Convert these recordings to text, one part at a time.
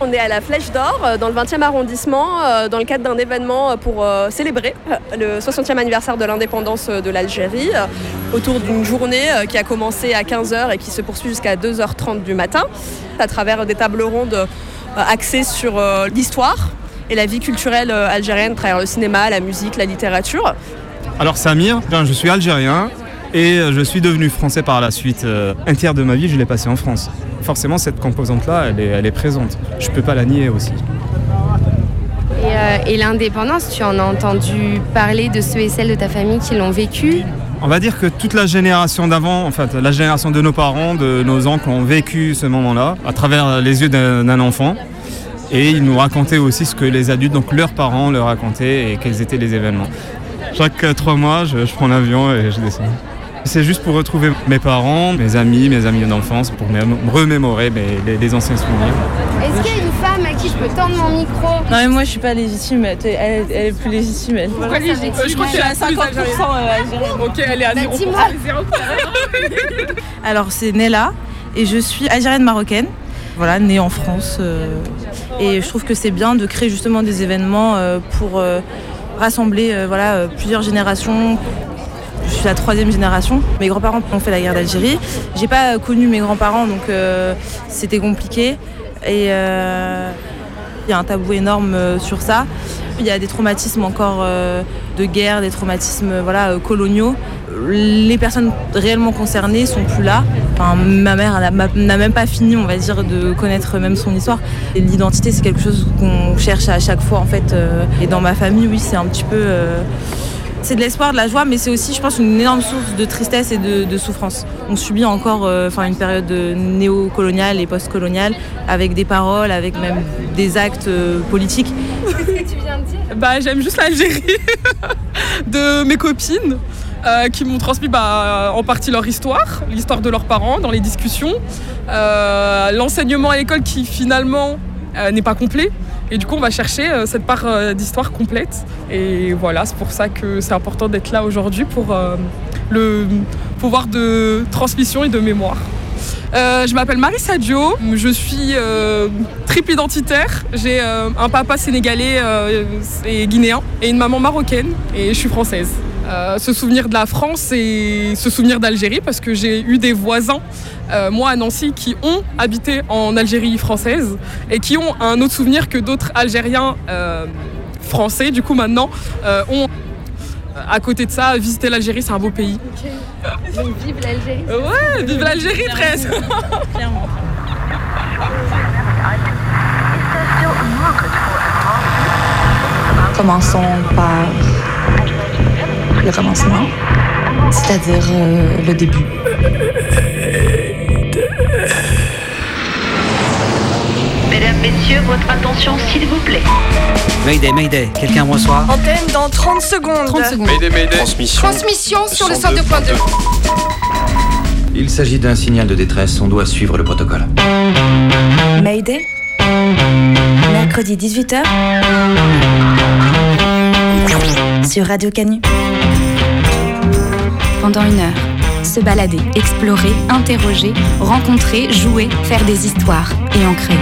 On est à la Flèche d'Or, euh, dans le 20e arrondissement, euh, dans le cadre d'un événement pour euh, célébrer le 60e anniversaire de l'indépendance de l'Algérie, autour d'une journée qui a commencé à 15h et qui se poursuit jusqu'à 2h30 du matin, à travers des tables rondes axées sur l'histoire et la vie culturelle algérienne, à travers le cinéma, la musique, la littérature. Alors Samir, je suis algérien et je suis devenu français par la suite. Un tiers de ma vie, je l'ai passé en France forcément cette composante-là, elle est, présente. Je ne peux pas la nier aussi. Et, euh, l'indépendance, tu en as entendu parler de ceux et celles de ta famille qui l'ont vécu? On va dire que toute la génération d'avant, en fait, la génération de nos parents, de nos oncles ont vécu ce moment-là à travers les yeux d'un enfant. Et ils nous racontaient aussi ce que les adultes, donc leurs parents, leur racontaient et quels étaient les événements. Chaque trois mois, je, je prends l'avion et je descends. C'est juste pour retrouver mes parents, mes amis, mes amis d'enfance, pour me remémorer les, anciens souvenirs. Est-ce qu'il y a une femme à qui je peux tendre mon micro Non mais moi je suis pas légitime, elle, est plus légitime. Elle. Pourquoi légitime Je crois est à 50% algérienne. Ok, elle est à 0%. Bah, Alors c'est Nella et je suis algérienne marocaine. Voilà, née en France. Euh, et je trouve que c'est bien de créer justement des événements euh, pour euh, rassembler voilà, plusieurs générations suis la troisième génération. Mes grands-parents ont fait la guerre d'Algérie. J'ai pas connu mes grands-parents, donc euh, c'était compliqué. Et euh, il y a un tabou énorme euh, sur ça. Il y a des traumatismes encore de guerre, des traumatismes voilà, coloniaux. Les personnes réellement concernées sont plus là. ma mère n'a même pas fini, on va dire, de connaître même son histoire. L'identité, c'est quelque chose qu'on cherche à chaque fois, en fait. Et dans ma famille, oui, c'est un petit peu c'est de l'espoir, de la joie, mais c'est aussi, je pense, une énorme source de tristesse et de, souffrance. On subit encore euh, une période néocoloniale et post-coloniale avec des paroles, avec même des actes euh, politiques. Qu'est-ce que tu viens de dire? Bah, J'aime juste l'Algérie de mes copines. Euh, qui m'ont transmis bah, en partie leur histoire, l'histoire de leurs parents dans les discussions, l'enseignement à l'école qui finalement n'est pas complet. Et du coup, on va chercher euh, cette part euh, d'histoire complète. Et voilà, c'est pour ça que c'est important d'être là aujourd'hui pour euh, le pouvoir de transmission et de mémoire. je m'appelle Marie Sadio, je suis triple identitaire. J'ai un papa sénégalais et guinéen et une maman marocaine et je suis française. Se souvenir de la France et se souvenir d'Algérie parce que j'ai eu des voisins euh, moi à Nancy, qui ont habité en Algérie française et qui ont un autre souvenir que d'autres Algériens euh, français, du coup maintenant, euh, ont à côté de ça, visiter l'Algérie, c'est un beau pays. Donc vive l'Algérie. Ouais, vive l'Algérie presque. Commençons par le commencement, c'est-à-dire le début. Messieurs, votre attention, s'il vous plaît. Mayday, Mayday, quelqu'un reçoit Antenne dans 30 secondes. 30 secondes. Mayday, Mayday. Transmission. Transmission sur le 102.2. Il s'agit d'un signal de détresse, on doit suivre le protocole. Mayday Mercredi 18h sur Radio Canu. Pendant une heure, se balader, explorer, interroger, rencontrer, jouer, faire des histoires et en créer.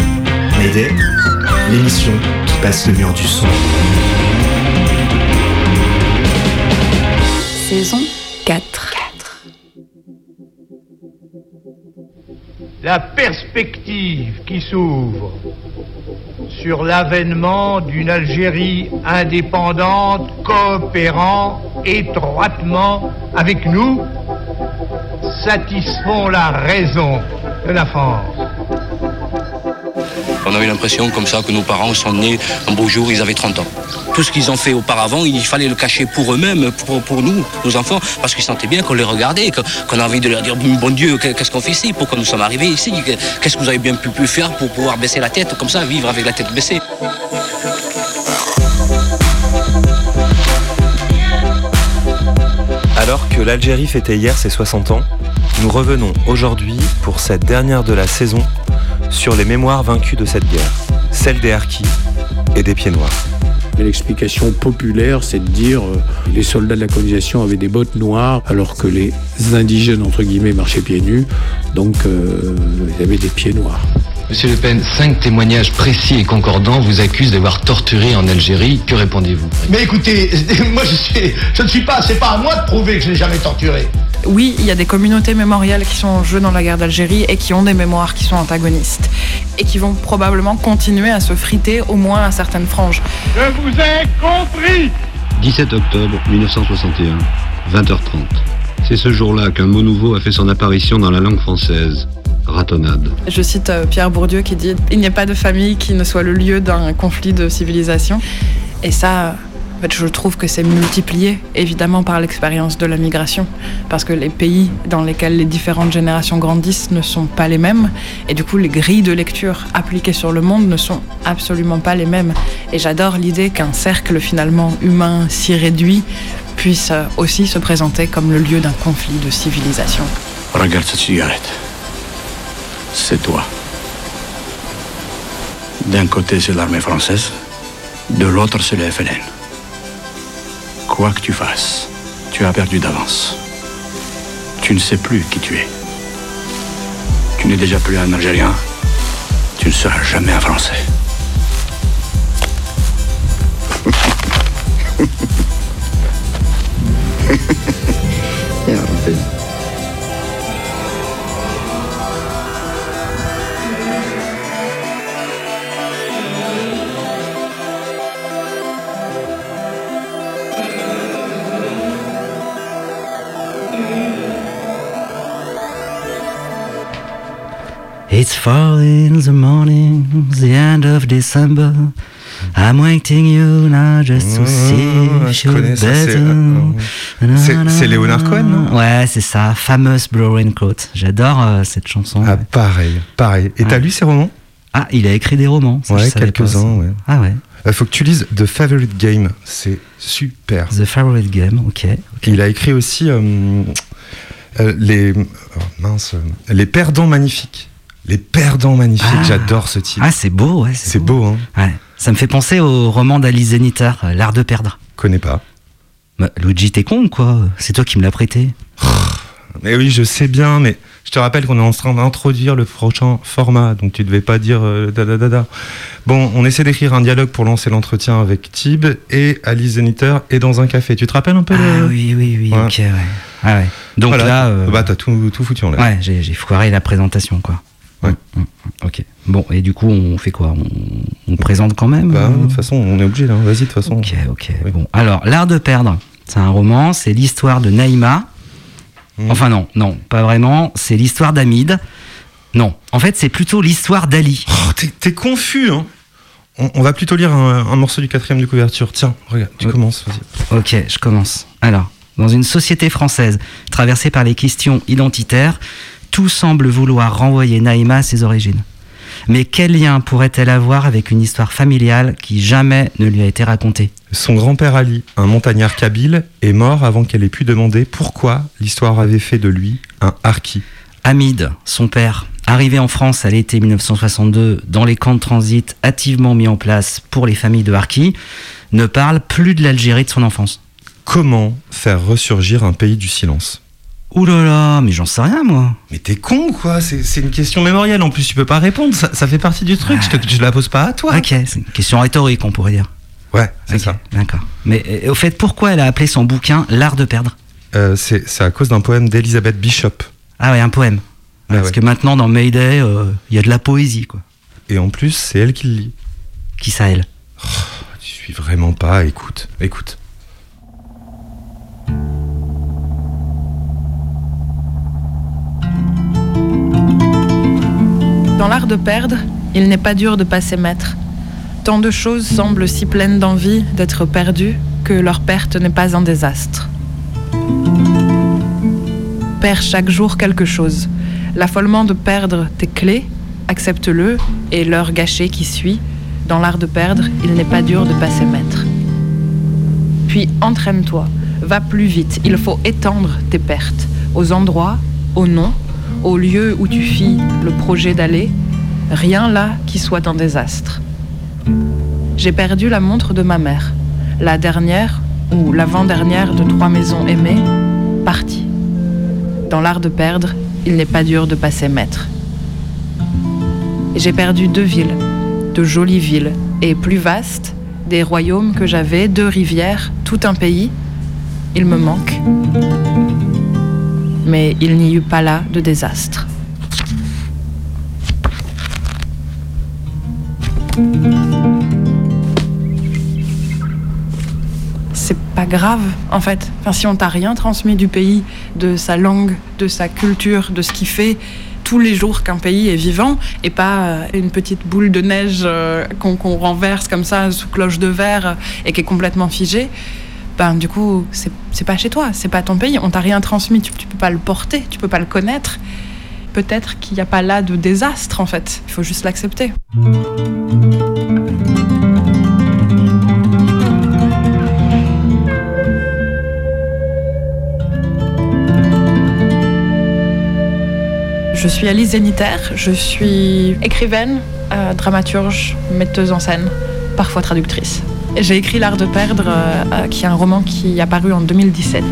L'émission qui passe le mur du son. Saison 4. La perspective qui s'ouvre sur l'avènement d'une Algérie indépendante coopérant étroitement avec nous satisfont la raison de la France. On a eu l'impression comme ça que nos parents sont nés un beau jour, ils avaient 30 ans. Tout ce qu'ils ont fait auparavant, il fallait le cacher pour eux-mêmes, pour, nous, nos enfants, parce qu'ils sentaient bien qu'on les regardait, qu'on a envie de leur dire Bon Dieu, qu'est-ce qu'on fait ici? Pourquoi nous sommes arrivés ici? Qu'est-ce que vous avez bien pu, pu faire pour pouvoir baisser la tête comme ça, vivre avec la tête baissée Alors que l'Algérie fêtait hier ses 60 ans, nous revenons aujourd'hui pour cette dernière de la saison sur les mémoires vaincues de cette guerre, celle des harkis et des pieds noirs. L'explication populaire, c'est de dire que euh, les soldats de la colonisation avaient des bottes noires alors que les indigènes, entre guillemets, marchaient pieds nus, donc euh, ils avaient des pieds noirs. Monsieur Le Pen, cinq témoignages précis et concordants vous accusent d'avoir torturé en Algérie. Que répondez-vous? Mais écoutez, moi je, suis, je ne suis pas, c'est pas à moi de prouver que je n'ai jamais torturé. Oui, il y a des communautés mémoriales qui sont en jeu dans la guerre d'Algérie et qui ont des mémoires qui sont antagonistes et qui vont probablement continuer à se friter au moins à certaines franges. Je vous ai compris 17 octobre 1961, 20h30. C'est ce jour-là qu'un mot nouveau a fait son apparition dans la langue française. Ratonnade. Je cite euh, Pierre Bourdieu qui dit Il n'y a pas de famille qui ne soit le lieu d'un conflit de civilisation. Et ça, en fait, je trouve que c'est multiplié évidemment par l'expérience de la migration, parce que les pays dans lesquels les différentes générations grandissent ne sont pas les mêmes, et du coup les grilles de lecture appliquées sur le monde ne sont absolument pas les mêmes. Et j'adore l'idée qu'un cercle finalement humain si réduit puisse euh, aussi se présenter comme le lieu d'un conflit de civilisation. Regarde cette cigarette. C'est toi. D'un côté, c'est l'armée française, de l'autre, c'est le FLN. Quoi que tu fasses, tu as perdu d'avance. Tu ne sais plus qui tu es. Tu n'es déjà plus un Algérien. Tu ne seras jamais un Français. Fall in the morning, the end of December. I'm waiting you now just to see Ah, if c'est, better. euh, c'est- c'est Leonard Cohen, non Ouais, c'est ça, fameuse Blue Raincoat. J'adore euh, cette chanson. Ah, pareil, pareil. Et t'as lu ses romans? Ah, il a écrit des romans. ça, Ouais, quelques-uns, ouais. Ah ouais. Il faut que tu lises The Favorite Game, c'est super. The Favorite Game, ok. Il a écrit aussi euh, euh, les oh, mince, euh, les perdants magnifiques. Les perdants magnifiques, Ah. j'adore ce titre. Ah, c'est beau, ouais. C'est beau, hein. Ouais. Ça me fait penser au roman d'Alice Zeniter, euh, L'art de perdre. Connais pas. Bah, Luigi, t'es con ou quoi? C'est toi qui me l'as prêté. Mais oui, je sais bien, mais je te rappelle qu'on est en train d'introduire le prochain format, donc tu devais pas dire euh, da da da da. Bon, on essaie d'écrire un dialogue pour lancer l'entretien avec Tib et Alice Zeniter et dans un café. Tu te rappelles un peu Ah le... oui, oui, oui, Ouais. ok, ouais. Ah ouais. Donc Voilà. là. euh, Bah, t'as tout, tout foutu en l'air. Ouais, j'ai foiré la présentation, quoi. Ouais. Mm, mm, Ok. Bon, et du coup, on fait quoi? On, on présente quand même Bah, euh de toute façon, on est obligé là. Vas-y, de toute façon. Ok, ok. Bon, alors, L'art de perdre, c'est un roman, c'est l'histoire de Naïma. Mm. Enfin, non, non, pas vraiment. C'est l'histoire d'Amid. Non, en fait, c'est plutôt l'histoire d'Ali. Oh, t'es- T'es confus, hein on, on va plutôt lire un, un morceau du quatrième de couverture. Tiens, regarde, tu Ouais. commences, vas-y. Ok, je commence. Alors, dans une société française traversée par les questions identitaires, tout semble vouloir renvoyer Naïma à ses origines. Mais quel lien pourrait-elle avoir avec une histoire familiale qui jamais ne lui a été racontée? Son grand-père Ali, un montagnard kabyle, est mort avant qu'elle ait pu demander pourquoi l'histoire avait fait de lui un harki. Hamid, son père, arrivé en France à l'été 1962 dans les camps de transit activement mis en place pour les familles de Harki, ne parle plus de l'Algérie de son enfance. Comment faire ressurgir un pays du silence? Ouh là là, mais j'en sais rien moi. Mais t'es con quoi, c'est une question mémorielle en plus, tu peux pas répondre, ça, ça fait partie du truc, je, te, je la pose pas à toi. Ok, c'est une question rhétorique on pourrait dire. Ouais, c'est ça. D'accord. Mais euh, au fait, pourquoi elle a appelé son bouquin L'art de perdre Euh, c'est à cause d'un poème d'Elisabeth Bishop. Ah ouais, un poème. Ah Parce ouais. que maintenant dans Mayday, euh, il y a de la poésie quoi. Et en plus, c'est elle qui le lit. Qui ça elle? Tu suis vraiment pas, écoute, écoute. Dans l'art de perdre, il n'est pas dur de passer maître. Tant de choses semblent si pleines d'envie d'être perdues que leur perte n'est pas un désastre. Perds chaque jour quelque chose. L'affolement de perdre tes clés, accepte-le, et l'heure gâchée qui suit. Dans l'art de perdre, il n'est pas dur de passer maître. Puis entraîne-toi, va plus vite, il faut étendre tes pertes aux endroits, aux noms, aux lieux où tu fis le projet d'aller, rien là qui soit un désastre. J'ai perdu la montre de ma mère, la dernière ou l'avant-dernière de trois maisons aimées, partie. Dans l'art de perdre, il n'est pas dur de passer maître. J'ai perdu deux villes, de jolies villes, et plus vastes, des royaumes que j'avais, deux rivières, tout un pays. Il me manque. Mais il n'y eut pas là de désastre. c'est pas grave en fait. Enfin, si on t'a rien transmis du pays, de sa langue, de sa culture, de ce qui fait tous les jours qu'un pays est vivant et pas euh, une petite boule de neige euh, qu'on renverse comme ça sous cloche de verre et qui est complètement figée, ben du coup c'est pas chez toi, c'est pas ton pays, on t'a rien transmis, tu, peux pas le porter, tu peux pas le connaître. Peut-être qu'il n'y a pas là de désastre en fait, il faut juste l'accepter. Je suis Alice Zénitaire, je suis écrivaine, euh, dramaturge, metteuse en scène, parfois traductrice. J'ai écrit L'Art de perdre, euh, euh, qui est un roman qui est apparu en 2017.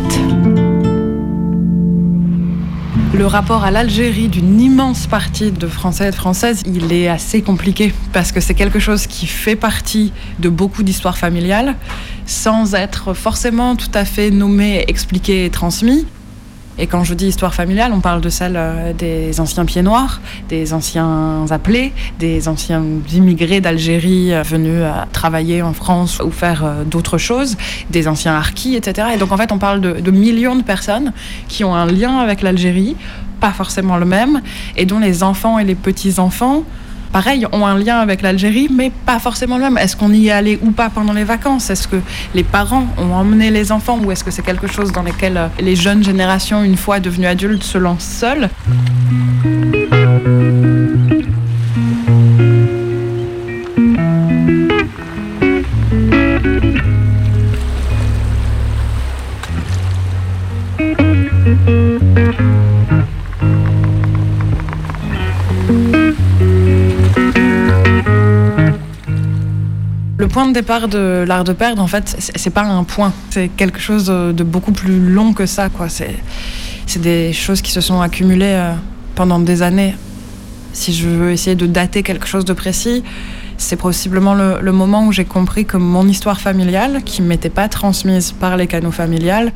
Le rapport à l'Algérie d'une immense partie de Français et de Françaises, il est assez compliqué parce que c'est quelque chose qui fait partie de beaucoup d'histoires familiales sans être forcément tout à fait nommé, expliqué et transmis. Et quand je dis histoire familiale, on parle de celle euh, des anciens pieds noirs, des anciens appelés, des anciens immigrés d'Algérie euh, venus euh, travailler en France ou faire d'autres choses, des anciens harkis, etc. Et donc en fait, on parle de, de millions de personnes qui ont un lien avec l'Algérie, pas forcément le même, et dont les enfants et les petits-enfants pareil, ont un lien avec l'Algérie, mais pas forcément le même. Est-ce qu'on y est allé ou pas pendant les vacances? Est-ce que les parents ont emmené les enfants ou est-ce que c'est quelque chose dans lequel euh, les jeunes générations, une fois devenues adultes, se lancent seules Le point de départ de l'art de perdre, en fait, c'est pas un point. C'est quelque chose de beaucoup plus long que ça, quoi. C'est des choses qui se sont accumulées euh, pendant des années. Si je veux essayer de dater quelque chose de précis, c'est possiblement le, moment où j'ai compris que mon histoire familiale, qui ne m'était pas transmise par les canaux familiales,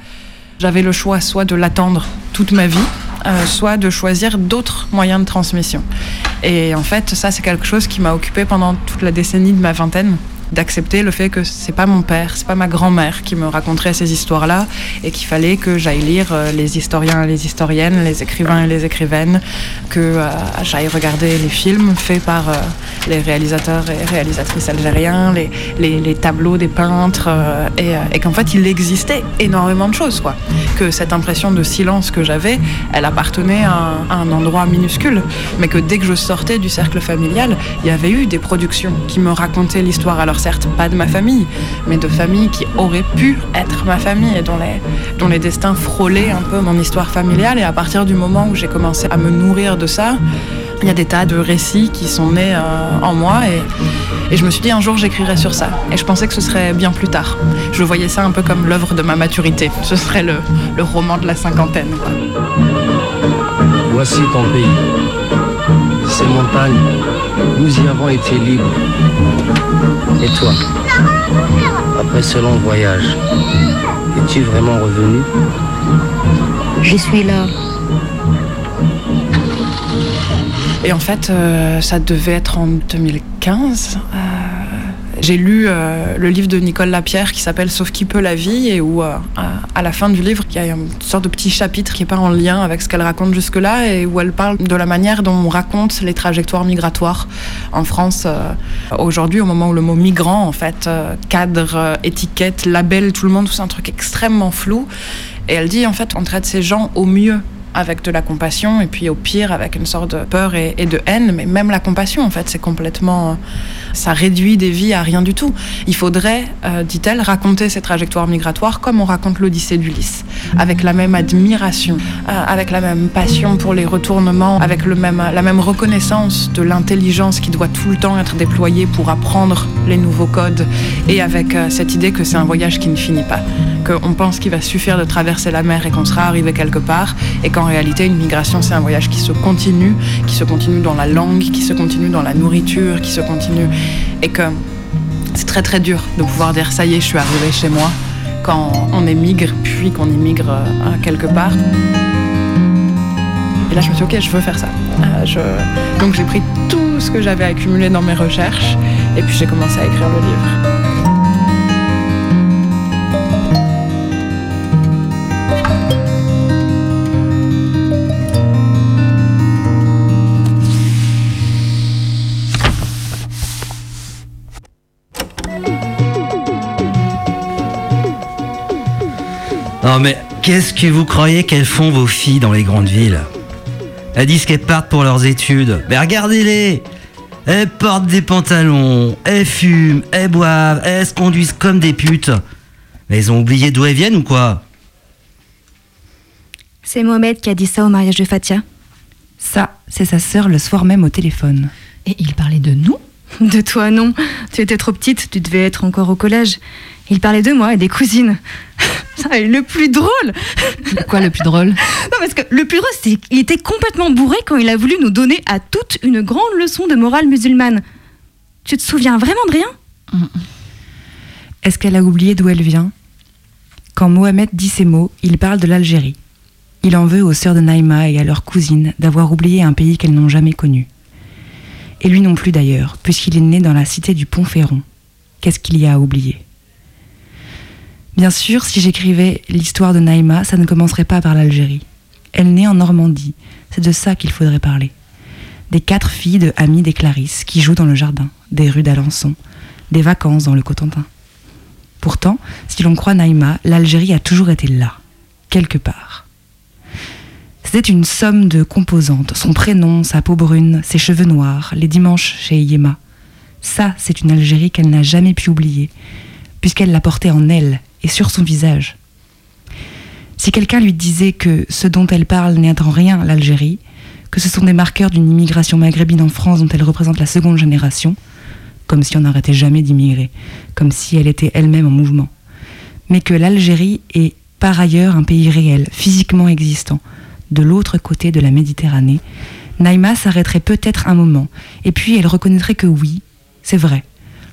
j'avais le choix soit de l'attendre toute ma vie, euh, soit de choisir d'autres moyens de transmission. Et en fait, ça, c'est quelque chose qui m'a occupé pendant toute la décennie de ma vingtaine d'accepter le fait que c'est pas mon père, c'est pas ma grand-mère qui me raconterait ces histoires-là et qu'il fallait que j'aille lire euh, les historiens et les historiennes, les écrivains et les écrivaines, que euh, j'aille regarder les films faits par euh, les réalisateurs et réalisatrices algériens, les, tableaux des peintres et, qu'en fait il existait énormément de choses quoi. Que cette impression de silence que j'avais, elle appartenait à un, à un endroit minuscule, mais que dès que je sortais du cercle familial, il y avait eu des productions qui me racontaient l'histoire alors certes pas de ma famille, mais de familles qui auraient pu être ma famille et dont les, dont les destins frôlaient un peu mon histoire familiale. Et à partir du moment où j'ai commencé à me nourrir de ça, il y a des tas de récits qui sont nés euh, en moi et, et, je me suis dit un jour j'écrirai sur ça. Et je pensais que ce serait bien plus tard. Je voyais ça un peu comme l'œuvre de ma maturité. Ce serait le, le roman de la cinquantaine. Voici ton pays. Ces montagnes, nous y avons été libres. Et toi, après ce long voyage, es-tu vraiment revenu Je suis là. Et en fait, euh, ça devait être en 2015. J'ai lu euh, le livre de Nicole Lapierre qui s'appelle Sauf qui peut la vie et où euh, à la fin du livre il y a une sorte de petit chapitre qui n'est pas en lien avec ce qu'elle raconte jusque-là et où elle parle de la manière dont on raconte les trajectoires migratoires en France euh, aujourd'hui au moment où le mot migrant en fait cadre, étiquette, label, tout le monde, c'est un truc extrêmement flou et elle dit en fait on traite ces gens au mieux avec de la compassion et puis au pire avec une sorte de peur et, de haine. Mais même la compassion, en fait, c'est complètement... Ça réduit des vies à rien du tout. Il faudrait, euh, dit-elle, raconter ces trajectoires migratoires comme on raconte l'Odyssée d'Ulysse, avec la même admiration, euh, avec la même passion pour les retournements, avec le même, la même reconnaissance de l'intelligence qui doit tout le temps être déployée pour apprendre les nouveaux codes et avec euh, cette idée que c'est un voyage qui ne finit pas. qu'on pense qu'il va suffire de traverser la mer et qu'on sera arrivé quelque part, et qu'en réalité, une migration, c'est un voyage qui se continue, qui se continue dans la langue, qui se continue dans la nourriture, qui se continue, et que c'est très très dur de pouvoir dire ça y est, je suis arrivé chez moi quand on émigre, puis qu'on immigre euh, quelque part. Et là, je me suis dit, ok, je veux faire ça. Euh. Donc j'ai pris tout ce que j'avais accumulé dans mes recherches, et puis j'ai commencé à écrire le livre. Non mais qu'est-ce que vous croyez qu'elles font vos filles dans les grandes villes? Elles disent qu'elles partent pour leurs études. Mais regardez-les Elles portent des pantalons, elles fument, elles boivent, elles se conduisent comme des putes. Mais elles ont oublié d'où elles viennent ou quoi? C'est Mohamed qui a dit ça au mariage de Fatia. Ça, c'est sa sœur le soir même au téléphone. Et il parlait de nous? De toi, non. Tu étais trop petite, tu devais être encore au collège. Il parlait de moi et des cousines. Ça, le plus drôle Quoi le plus drôle Non, parce que le plus drôle, c'est qu'il était complètement bourré quand il a voulu nous donner à toute une grande leçon de morale musulmane. Tu te souviens vraiment de rien Est-ce qu'elle a oublié d'où elle vient Quand Mohamed dit ces mots, il parle de l'Algérie. Il en veut aux sœurs de Naïma et à leurs cousines d'avoir oublié un pays qu'elles n'ont jamais connu. Et lui non plus d'ailleurs, puisqu'il est né dans la cité du Pont-Ferron. Qu'est-ce qu'il y a à oublier? Bien sûr, si j'écrivais l'histoire de Naïma, ça ne commencerait pas par l'Algérie. Elle naît en Normandie, c'est de ça qu'il faudrait parler. Des quatre filles de Amis des Clarisses qui jouent dans le jardin, des rues d'Alençon, des vacances dans le Cotentin. Pourtant, si l'on croit Naïma, l'Algérie a toujours été là, quelque part. C'était une somme de composantes, son prénom, sa peau brune, ses cheveux noirs, les dimanches chez Yéma. Ça, c'est une Algérie qu'elle n'a jamais pu oublier, puisqu'elle l'a portée en elle et sur son visage. Si quelqu'un lui disait que ce dont elle parle n'est en rien l'Algérie, que ce sont des marqueurs d'une immigration maghrébine en France dont elle représente la seconde génération, comme si on n'arrêtait jamais d'immigrer, comme si elle était elle-même en mouvement, mais que l'Algérie est par ailleurs un pays réel, physiquement existant, de l'autre côté de la Méditerranée, Naïma s'arrêterait peut-être un moment, et puis elle reconnaîtrait que oui, c'est vrai,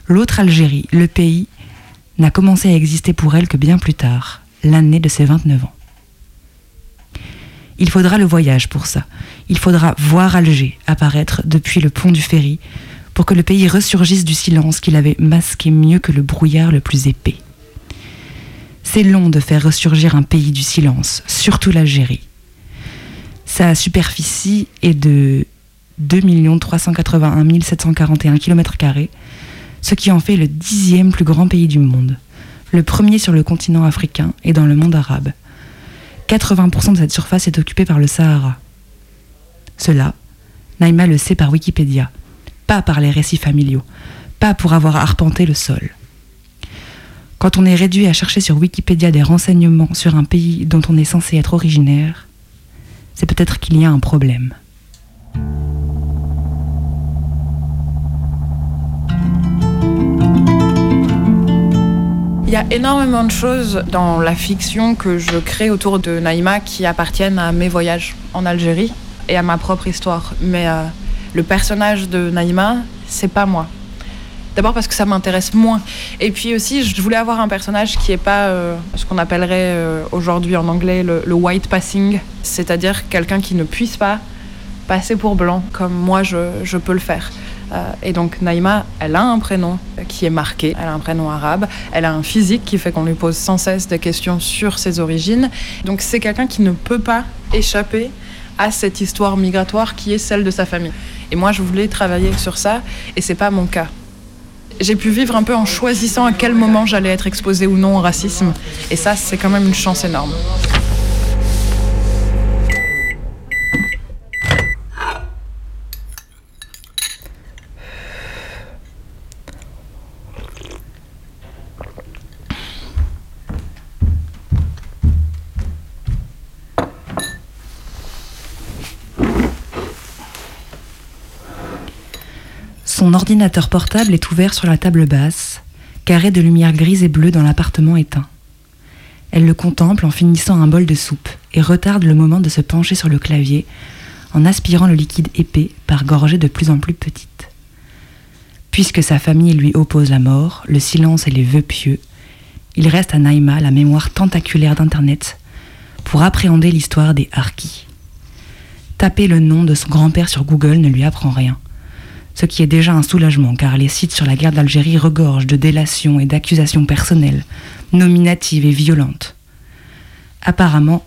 l'autre Algérie, le pays, n'a commencé à exister pour elle que bien plus tard, l'année de ses 29 ans. Il faudra le voyage pour ça. Il faudra voir Alger apparaître depuis le pont du ferry pour que le pays ressurgisse du silence qu'il avait masqué mieux que le brouillard le plus épais. C'est long de faire ressurgir un pays du silence, surtout l'Algérie. Sa superficie est de 2 381 741 km, ce qui en fait le dixième plus grand pays du monde, le premier sur le continent africain et dans le monde arabe. 80% de cette surface est occupée par le Sahara. Cela, Naïma le sait par Wikipédia, pas par les récits familiaux, pas pour avoir arpenté le sol. Quand on est réduit à chercher sur Wikipédia des renseignements sur un pays dont on est censé être originaire, c'est peut-être qu'il y a un problème. Il y a énormément de choses dans la fiction que je crée autour de Naïma qui appartiennent à mes voyages en Algérie et à ma propre histoire. Mais euh, le personnage de Naïma, c'est pas moi. D'abord parce que ça m'intéresse moins. Et puis aussi, je voulais avoir un personnage qui n'est pas euh, ce qu'on appellerait euh, aujourd'hui en anglais le, white passing, c'est-à-dire quelqu'un qui ne puisse pas passer pour blanc comme moi je, je peux le faire. Euh, et donc Naïma, elle a un prénom qui est marqué, elle a un prénom arabe, elle a un physique qui fait qu'on lui pose sans cesse des questions sur ses origines. Donc c'est quelqu'un qui ne peut pas échapper à cette histoire migratoire qui est celle de sa famille. Et moi je voulais travailler sur ça et c'est pas mon cas. J'ai pu vivre un peu en choisissant à quel moment j'allais être exposée ou non au racisme. Et ça, c'est quand même une chance énorme. Son ordinateur portable est ouvert sur la table basse, carré de lumière grise et bleue dans l'appartement éteint. Elle le contemple en finissant un bol de soupe et retarde le moment de se pencher sur le clavier en aspirant le liquide épais par gorgées de plus en plus petites. Puisque sa famille lui oppose la mort, le silence et les vœux pieux, il reste à Naïma la mémoire tentaculaire d'Internet pour appréhender l'histoire des Harkis. Taper le nom de son grand-père sur Google ne lui apprend rien. Ce qui est déjà un soulagement car les sites sur la guerre d'Algérie regorgent de délations et d'accusations personnelles, nominatives et violentes. Apparemment,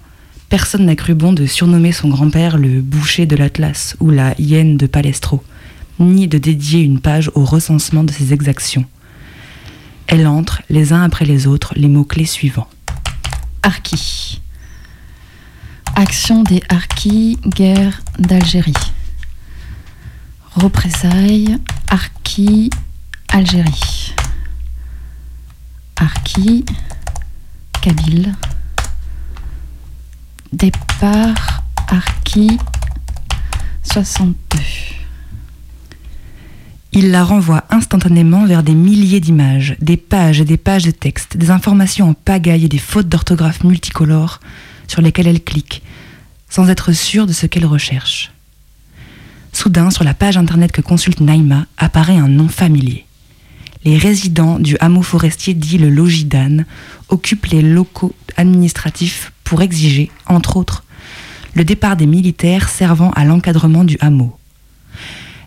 personne n'a cru bon de surnommer son grand-père le boucher de l'Atlas ou la hyène de Palestro, ni de dédier une page au recensement de ses exactions. Elle entre, les uns après les autres, les mots-clés suivants. Harki. Action des Harkis, guerre d'Algérie. Représailles, Harki, Algérie. Harki, Kabyle. Départ, Harki, 62. Il la renvoie instantanément vers des milliers d'images, des pages et des pages de texte, des informations en pagaille et des fautes d'orthographe multicolores sur lesquelles elle clique, sans être sûre de ce qu'elle recherche. Soudain, sur la page internet que consulte Naïma, apparaît un nom familier. Les résidents du hameau forestier dit le logis d'Anne occupent les locaux administratifs pour exiger, entre autres, le départ des militaires servant à l'encadrement du hameau.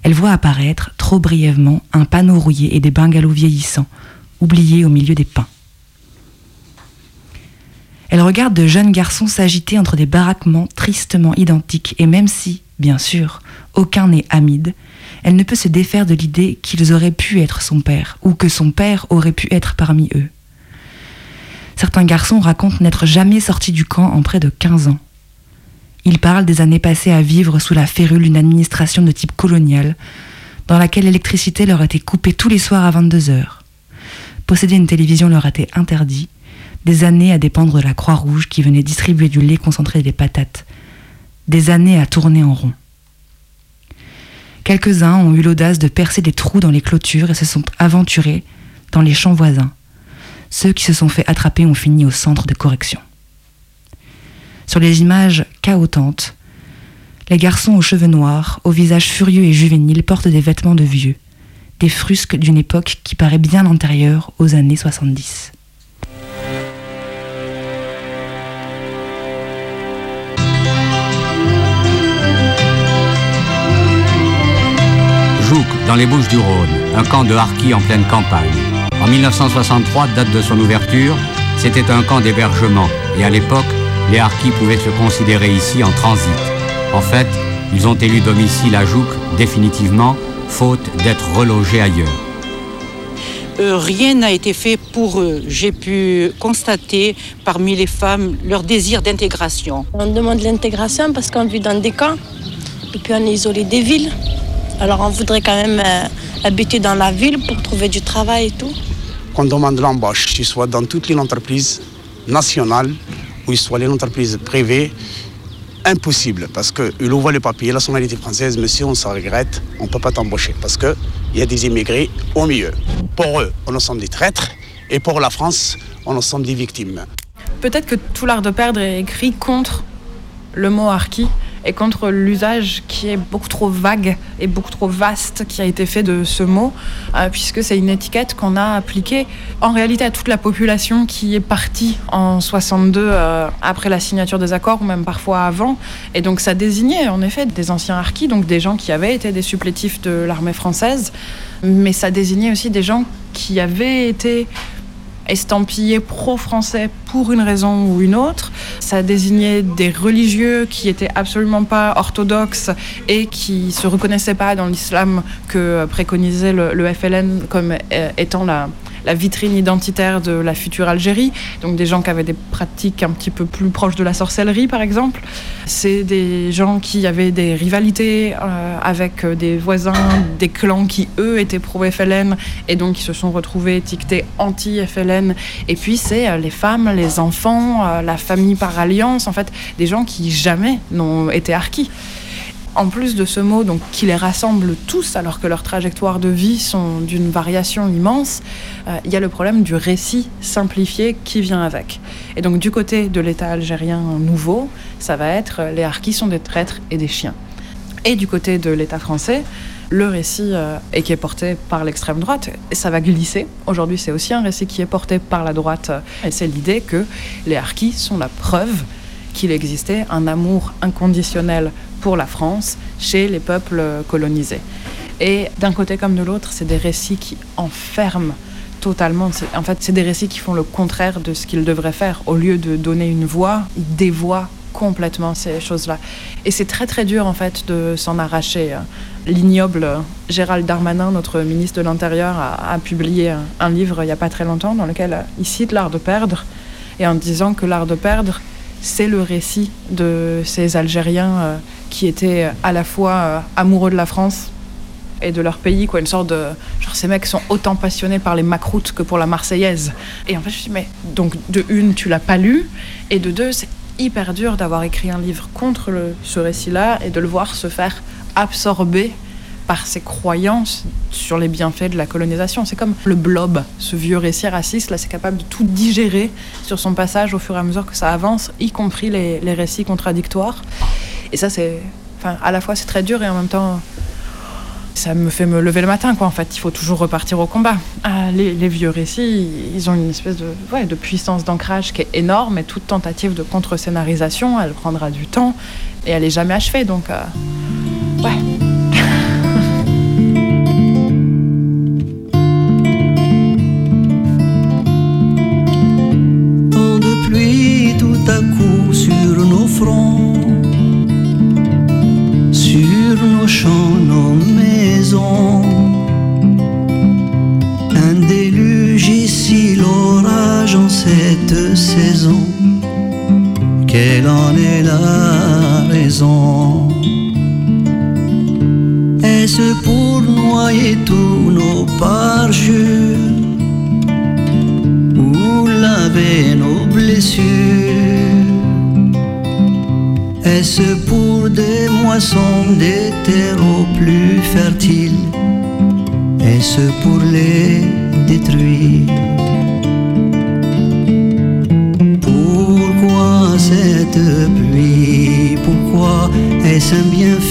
Elle voit apparaître, trop brièvement, un panneau rouillé et des bungalows vieillissants, oubliés au milieu des pins. Elle regarde de jeunes garçons s'agiter entre des baraquements tristement identiques, et même si, bien sûr, aucun n'est Hamid, elle ne peut se défaire de l'idée qu'ils auraient pu être son père, ou que son père aurait pu être parmi eux. Certains garçons racontent n'être jamais sortis du camp en près de 15 ans. Ils parlent des années passées à vivre sous la férule d'une administration de type colonial, dans laquelle l'électricité leur était coupée tous les soirs à 22 heures. Posséder une télévision leur était interdit, des années à dépendre de la Croix-Rouge qui venait distribuer du lait concentré et des patates, des années à tourner en rond. Quelques-uns ont eu l'audace de percer des trous dans les clôtures et se sont aventurés dans les champs voisins. Ceux qui se sont fait attraper ont fini au centre de correction. Sur les images chaotantes, les garçons aux cheveux noirs, au visage furieux et juvénile, portent des vêtements de vieux, des frusques d'une époque qui paraît bien antérieure aux années 70. Dans les Bouches du Rhône, un camp de harkis en pleine campagne. En 1963, date de son ouverture, c'était un camp d'hébergement et à l'époque, les harkis pouvaient se considérer ici en transit. En fait, ils ont élu domicile à Jouk définitivement, faute d'être relogés ailleurs. Euh, rien n'a été fait pour eux. J'ai pu constater parmi les femmes leur désir d'intégration. On demande l'intégration parce qu'on vit dans des camps et puis on est isolé des villes. Alors on voudrait quand même euh, habiter dans la ville pour trouver du travail et tout. qu'on demande l'embauche, qu'il soit dans toutes les entreprises nationales ou soit les entreprises privées, impossible parce qu'il ouvre le papier, la nationalité française, monsieur, on s'en regrette, on ne peut pas t'embaucher parce qu'il y a des immigrés au milieu. Pour eux, on sommes des traîtres et pour la France, on sommes des victimes. Peut-être que tout l'art de perdre est écrit contre le mot harki et contre l'usage qui est beaucoup trop vague et beaucoup trop vaste qui a été fait de ce mot, euh, puisque c'est une étiquette qu'on a appliquée en réalité à toute la population qui est partie en 62 euh, après la signature des accords ou même parfois avant. Et donc ça désignait en effet des anciens harkis, donc des gens qui avaient été des supplétifs de l'armée française, mais ça désignait aussi des gens qui avaient été estampillés pro-français pour une raison ou une autre. Ça désignait des religieux qui étaient absolument pas orthodoxes et qui se reconnaissaient pas dans l'islam que préconisait le, le FLN comme euh, étant la, la vitrine identitaire de la future Algérie. Donc des gens qui avaient des pratiques un petit peu plus proches de la sorcellerie, par exemple. C'est des gens qui avaient des rivalités euh, avec des voisins, des clans qui, eux, étaient pro-FLN et donc qui se sont retrouvés étiquetés anti-FLN. Et puis c'est euh, les femmes, les enfants, euh, la famille par alliance, en fait, des gens qui jamais n'ont été harkis. En plus de ce mot donc, qui les rassemble tous alors que leurs trajectoires de vie sont d'une variation immense, euh, il y a le problème du récit simplifié qui vient avec. Et donc du côté de l'État algérien nouveau, ça va être euh, les harkis sont des traîtres et des chiens. Et du côté de l'État français, le récit euh, et qui est porté par l'extrême droite, ça va glisser. Aujourd'hui, c'est aussi un récit qui est porté par la droite, et c'est l'idée que les harkis sont la preuve qu'il existait un amour inconditionnel pour la France chez les peuples colonisés. Et d'un côté comme de l'autre, c'est des récits qui enferment totalement. En fait, c'est des récits qui font le contraire de ce qu'ils devraient faire. Au lieu de donner une voix, ils dévoient complètement ces choses-là. Et c'est très très dur en fait de s'en arracher. L'ignoble Gérald Darmanin, notre ministre de l'Intérieur, a, publié un livre il n'y a pas très longtemps dans lequel il cite l'art de perdre et en disant que l'art de perdre, c'est le récit de ces Algériens euh, qui étaient à la fois euh, amoureux de la France et de leur pays, quoi, une sorte de genre ces mecs sont autant passionnés par les macroutes que pour la Marseillaise. Et en fait, je me suis dit, mais donc de une, tu l'as pas lu, et de deux, c'est hyper dur d'avoir écrit un livre contre ce récit-là et de le voir se faire absorber par ses croyances sur les bienfaits de la colonisation. C'est comme le blob, ce vieux récit raciste, là, c'est capable de tout digérer sur son passage au fur et à mesure que ça avance, y compris les récits contradictoires. Et ça, c'est. Enfin, à la fois, c'est très dur et en même temps, ça me fait me lever le matin, quoi. En fait, il faut toujours repartir au combat. Ah, les, vieux récits, ils ont une espèce de, ouais, de puissance d'ancrage qui est énorme, et toute tentative de contre-scénarisation, elle prendra du temps, et elle est jamais achevée. Donc, euh, ouais.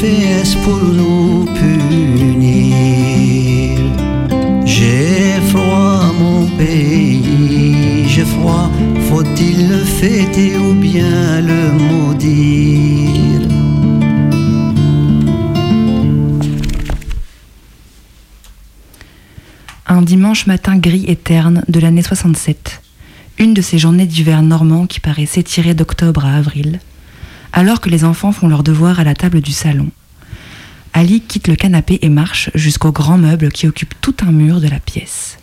Est-ce pour nous punir? J'ai froid mon pays, j'ai froid, faut-il le fêter ou bien le maudire? Un dimanche matin gris et terne de l'année 67, une de ces journées d'hiver normand qui paraît s'étirer d'octobre à avril, alors que les enfants font leurs devoirs à la table du salon. Ali quitte le canapé et marche jusqu'au grand meuble qui occupe tout un mur de la pièce.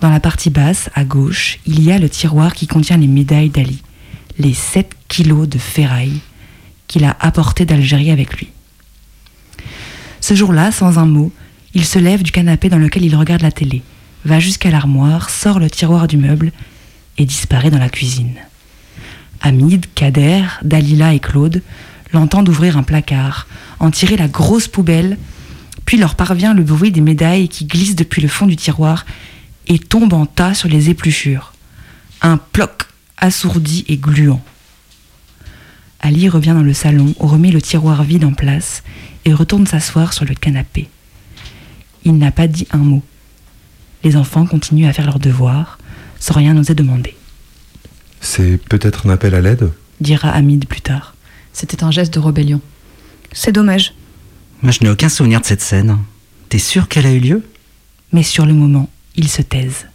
Dans la partie basse, à gauche, il y a le tiroir qui contient les médailles d'Ali, les 7 kilos de ferraille qu'il a apportés d'Algérie avec lui. Ce jour-là, sans un mot, il se lève du canapé dans lequel il regarde la télé, va jusqu'à l'armoire, sort le tiroir du meuble et disparaît dans la cuisine. Hamid, Kader, Dalila et Claude l'entendent ouvrir un placard, en tirer la grosse poubelle, puis leur parvient le bruit des médailles qui glissent depuis le fond du tiroir et tombent en tas sur les épluchures. Un ploc assourdi et gluant. Ali revient dans le salon, remet le tiroir vide en place et retourne s'asseoir sur le canapé. Il n'a pas dit un mot. Les enfants continuent à faire leurs devoirs, sans rien oser demander. C'est peut-être un appel à l'aide dira Hamid plus tard. C'était un geste de rébellion. C'est dommage. Moi, je n'ai aucun souvenir de cette scène. T'es sûr qu'elle a eu lieu? Mais sur le moment, ils se taisent.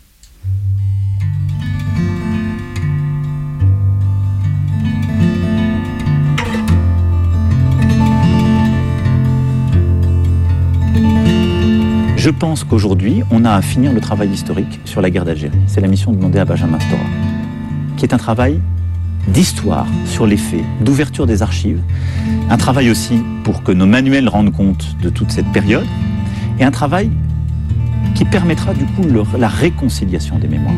Je pense qu'aujourd'hui, on a à finir le travail historique sur la guerre d'Algérie. C'est la mission demandée à Benjamin Stora, qui est un travail d'histoire sur les faits, d'ouverture des archives, un travail aussi pour que nos manuels rendent compte de toute cette période, et un travail qui permettra du coup la réconciliation des mémoires.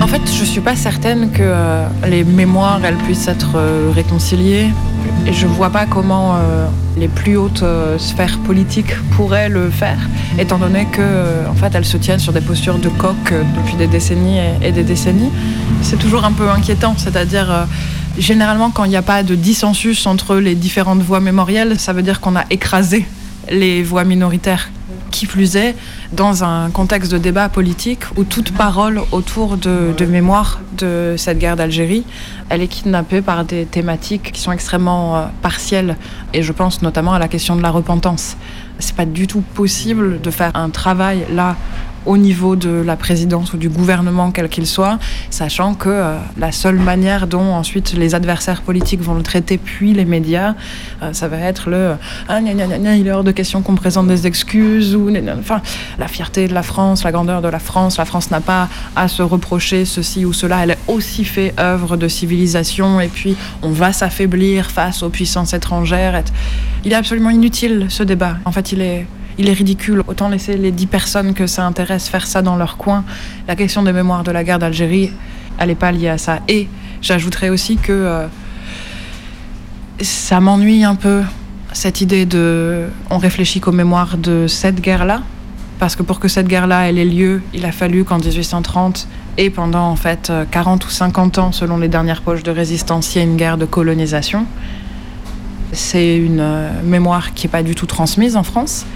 En fait, Je suis pas certaine que euh, les mémoires puissent être euh, réconciliées. Je vois pas comment euh, les plus hautes euh, sphères politiques pourraient le faire, étant donné que euh, fait elles se tiennent sur des postures de coq depuis des décennies et, des décennies. C'est toujours un peu inquiétant, c'est-à-dire généralement quand il n'y a pas de dissensus entre les différentes voix mémorielles, ça veut dire qu'on a écrasé les voix minoritaires. Qui plus est, dans un contexte de débat politique où toute parole autour de, de mémoire de cette guerre d'Algérie, elle est kidnappée par des thématiques qui sont extrêmement euh, partielles. Et je pense notamment à la question de la repentance. C'est pas du tout possible de faire un travail là au niveau de la présidence ou du gouvernement, quel qu'il soit, sachant que euh, la seule manière dont ensuite les adversaires politiques vont le traiter, puis les médias, euh, ça va être le ah, gna, gna, il est hors de question qu'on présente des excuses, ou enfin, la fierté de la France, la grandeur de la France. La France n'a pas à se reprocher ceci ou cela, elle a aussi fait œuvre de civilisation, et puis on va s'affaiblir face aux puissances étrangères. Il est absolument inutile ce débat. En fait, il est il est ridicule. Autant laisser les dix personnes que ça intéresse faire ça dans leur coin. La question des mémoires de la guerre d'Algérie, elle n'est pas liée à ça. Et j'ajouterais aussi que euh, ça m'ennuie un peu cette idée de on réfléchit qu'aux mémoires de cette guerre-là. Parce que pour que cette guerre-là elle ait lieu, il a fallu qu'en 1830 et pendant en fait 40 ou 50 ans, selon les dernières poches de résistance, il y ait une guerre de colonisation. C'est une euh, mémoire qui n'est pas du tout transmise en France.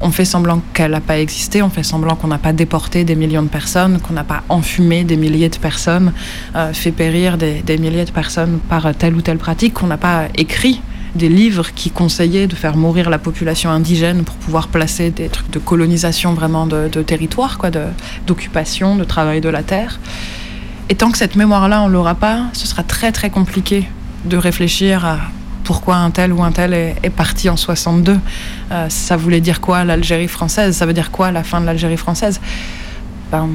On fait semblant qu'elle n'a pas existé, on fait semblant qu'on n'a pas déporté des millions de personnes, qu'on n'a pas enfumé des milliers de personnes, euh, fait périr des, milliers de personnes par telle ou telle pratique, qu'on n'a pas écrit des livres qui conseillaient de faire mourir la population indigène pour pouvoir placer des trucs de colonisation vraiment de, de territoire, quoi, d'occupation, de, de travail de la terre. Et tant que cette mémoire-là, on l'aura pas, ce sera très très compliqué de réfléchir à pourquoi un tel ou un tel est, est parti en 62. Euh, ça voulait dire quoi l'Algérie française? Ça veut dire quoi la fin de l'Algérie française? Ben,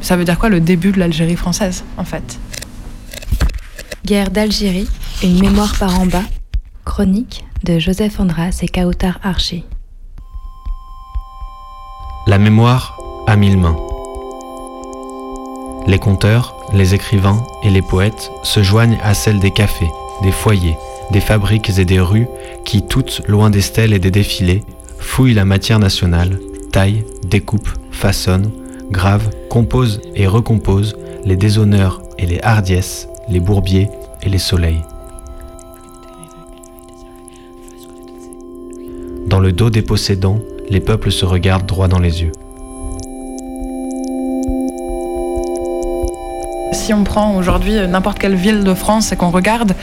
Ça veut dire quoi le début de l'Algérie française, en fait? Guerre d'Algérie, une mémoire par en bas. Chronique de Joseph Andras et Kautar Archi. La mémoire a mille mains. Les conteurs, les écrivains et les poètes se joignent à celles des cafés, des foyers, des fabriques et des rues qui, toutes loin des stèles et des défilés, fouillent la matière nationale, taillent, découpent, façonnent, gravent, composent et recomposent les déshonneurs et les hardiesses, les bourbiers et les soleils. Dans le dos des possédants, les peuples se regardent droit dans les yeux. Si on prend aujourd'hui n'importe quelle ville de France et qu'on regarde,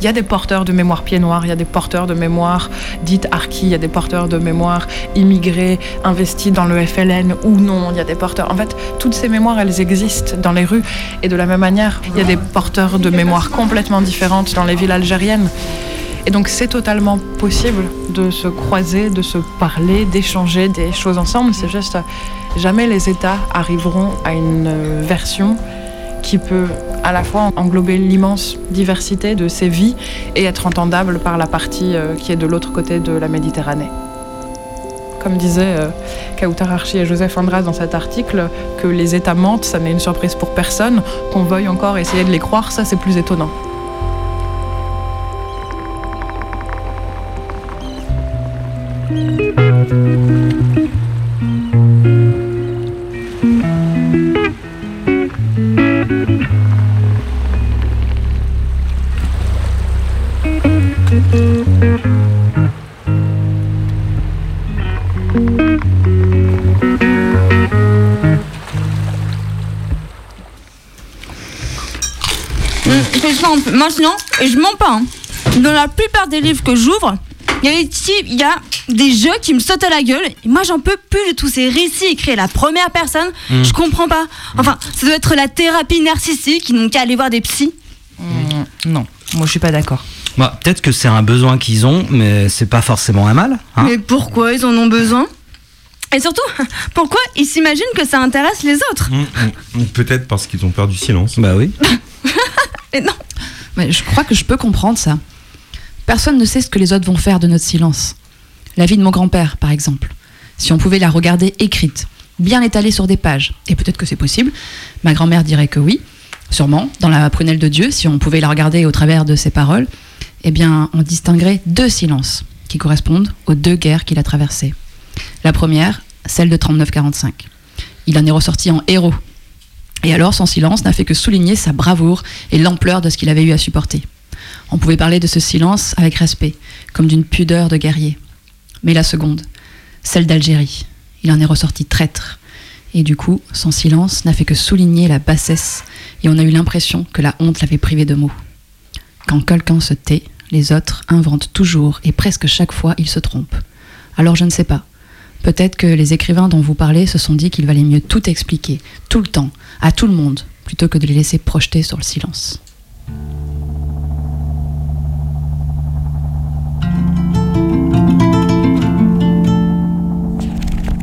il y a des porteurs de mémoire pieds noirs, il y a des porteurs de mémoire dites harkis, il y a des porteurs de mémoire immigrés, investis dans le FLN ou non, il y a des porteurs. En fait, toutes ces mémoires, elles existent dans les rues. Et de la même manière, il y a des porteurs de mémoire complètement différentes dans les villes algériennes. Et donc c'est totalement possible de se croiser, de se parler, d'échanger des choses ensemble. C'est juste, jamais les États arriveront à une version qui peut à la fois englober l'immense diversité de ces vies et être entendable par la partie euh, qui est de l'autre côté de la Méditerranée. Comme disaient euh, Kautar Archi et Joseph Andras dans cet article, que les États mentent, ça n'est une surprise pour personne. Qu'on veuille encore essayer de les croire, ça c'est plus étonnant. Maintenant, et je mens pas, hein, dans la plupart des livres que j'ouvre, il y, a des petits- il y a des jeux qui me sautent à la gueule. Et moi, j'en peux plus de tous ces récits écrits à la première personne. Mm. Je comprends pas. Enfin, ça doit être la thérapie narcissique. Ils n'ont qu'à aller voir des psys. Non, moi je suis pas d'accord. Bah, Peut-être que c'est un besoin qu'ils ont, mais c'est pas forcément un mal. hein. Mais pourquoi ils en ont besoin? Et surtout, pourquoi ils s'imaginent que ça intéresse les autres? Mm, mm. Peut-être parce qu'ils ont peur du silence. Bah oui. Non. Mais je crois que je peux comprendre ça. Personne ne sait ce que les autres vont faire de notre silence. La vie de mon grand-père, par exemple. Si on pouvait la regarder écrite, bien étalée sur des pages, et peut-être que c'est possible, ma grand-mère dirait que oui, Sûrement, dans la prunelle de Dieu, si on pouvait la regarder au travers de ses paroles, eh bien, on distinguerait deux silences qui correspondent aux deux guerres qu'il a traversées. La première, celle de 39-45. Il en est ressorti en héros. Et alors, son silence n'a fait que souligner sa bravoure et l'ampleur de ce qu'il avait eu à supporter. On pouvait parler de ce silence avec respect, comme d'une pudeur de guerrier. Mais la seconde, celle d'Algérie, il en est ressorti traître. Et du coup, son silence n'a fait que souligner la bassesse, et on a eu l'impression que la honte l'avait privé de mots. Quand quelqu'un se tait, les autres inventent toujours, et presque chaque fois ils se trompent. Alors je ne sais pas. Peut-être que les écrivains dont vous parlez se sont dit qu'il valait mieux tout expliquer, tout le temps, à tout le monde, plutôt que de les laisser projeter sur le silence.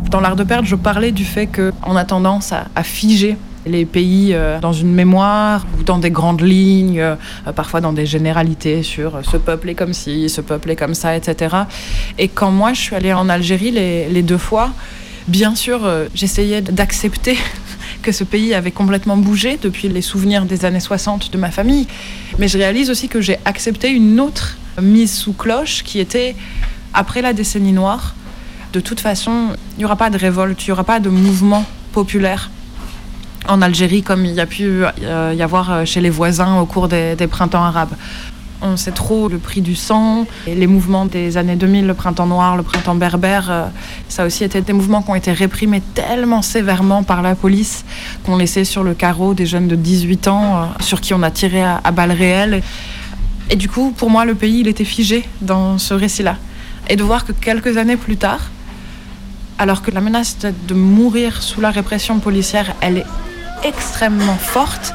Dans l'art de perdre, je parlais du fait qu'on a tendance à, à figer les pays euh, dans une mémoire ou dans des grandes lignes, euh, parfois dans des généralités sur euh, ce peuple est comme ci, ce peuple est comme ça, etc. Et quand moi je suis allée en Algérie les, les deux fois, bien sûr j'essayais d'accepter que ce pays avait complètement bougé depuis les souvenirs des années 60 de ma famille. Mais je réalise aussi que j'ai accepté une autre mise sous cloche qui était après la décennie noire. De toute façon, il n'y aura pas de révolte, il n'y aura pas de mouvement populaire en Algérie comme il y a pu y avoir chez les voisins au cours des, printemps arabes. On sait trop le prix du sang, les mouvements des années 2000, le printemps noir, le printemps berbère, ça a aussi été des mouvements qui ont été réprimés tellement sévèrement par la police qu'on laissait sur le carreau des jeunes de 18 ans sur qui on a tiré à, à balles réelles. Et du coup, pour moi, le pays, il était figé dans ce récit-là. Et de voir que quelques années plus tard, alors que la menace de mourir sous la répression policière, elle est extrêmement forte,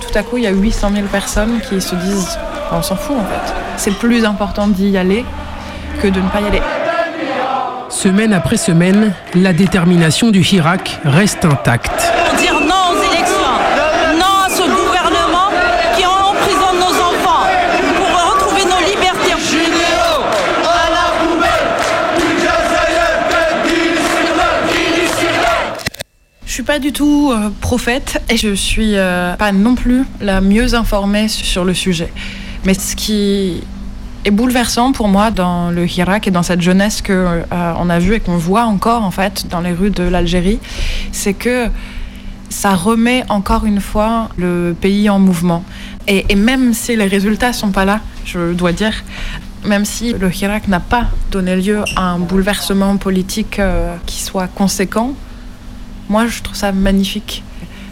tout à coup, il y a 800 000 personnes qui se disent on s'en fout en fait. C'est plus important d'y aller que de ne pas y aller. Semaine après semaine, la détermination du Hirak reste intacte. Je suis pas du tout euh, prophète et je suis euh, pas non plus la mieux informée sur le sujet. Mais ce qui est bouleversant pour moi dans le Hirak et dans cette jeunesse que euh, on a vue et qu'on voit encore en fait dans les rues de l'Algérie, c'est que ça remet encore une fois le pays en mouvement. Et, et même si les résultats sont pas là, je dois dire, même si le Hirak n'a pas donné lieu à un bouleversement politique qui soit conséquent, moi je trouve ça magnifique.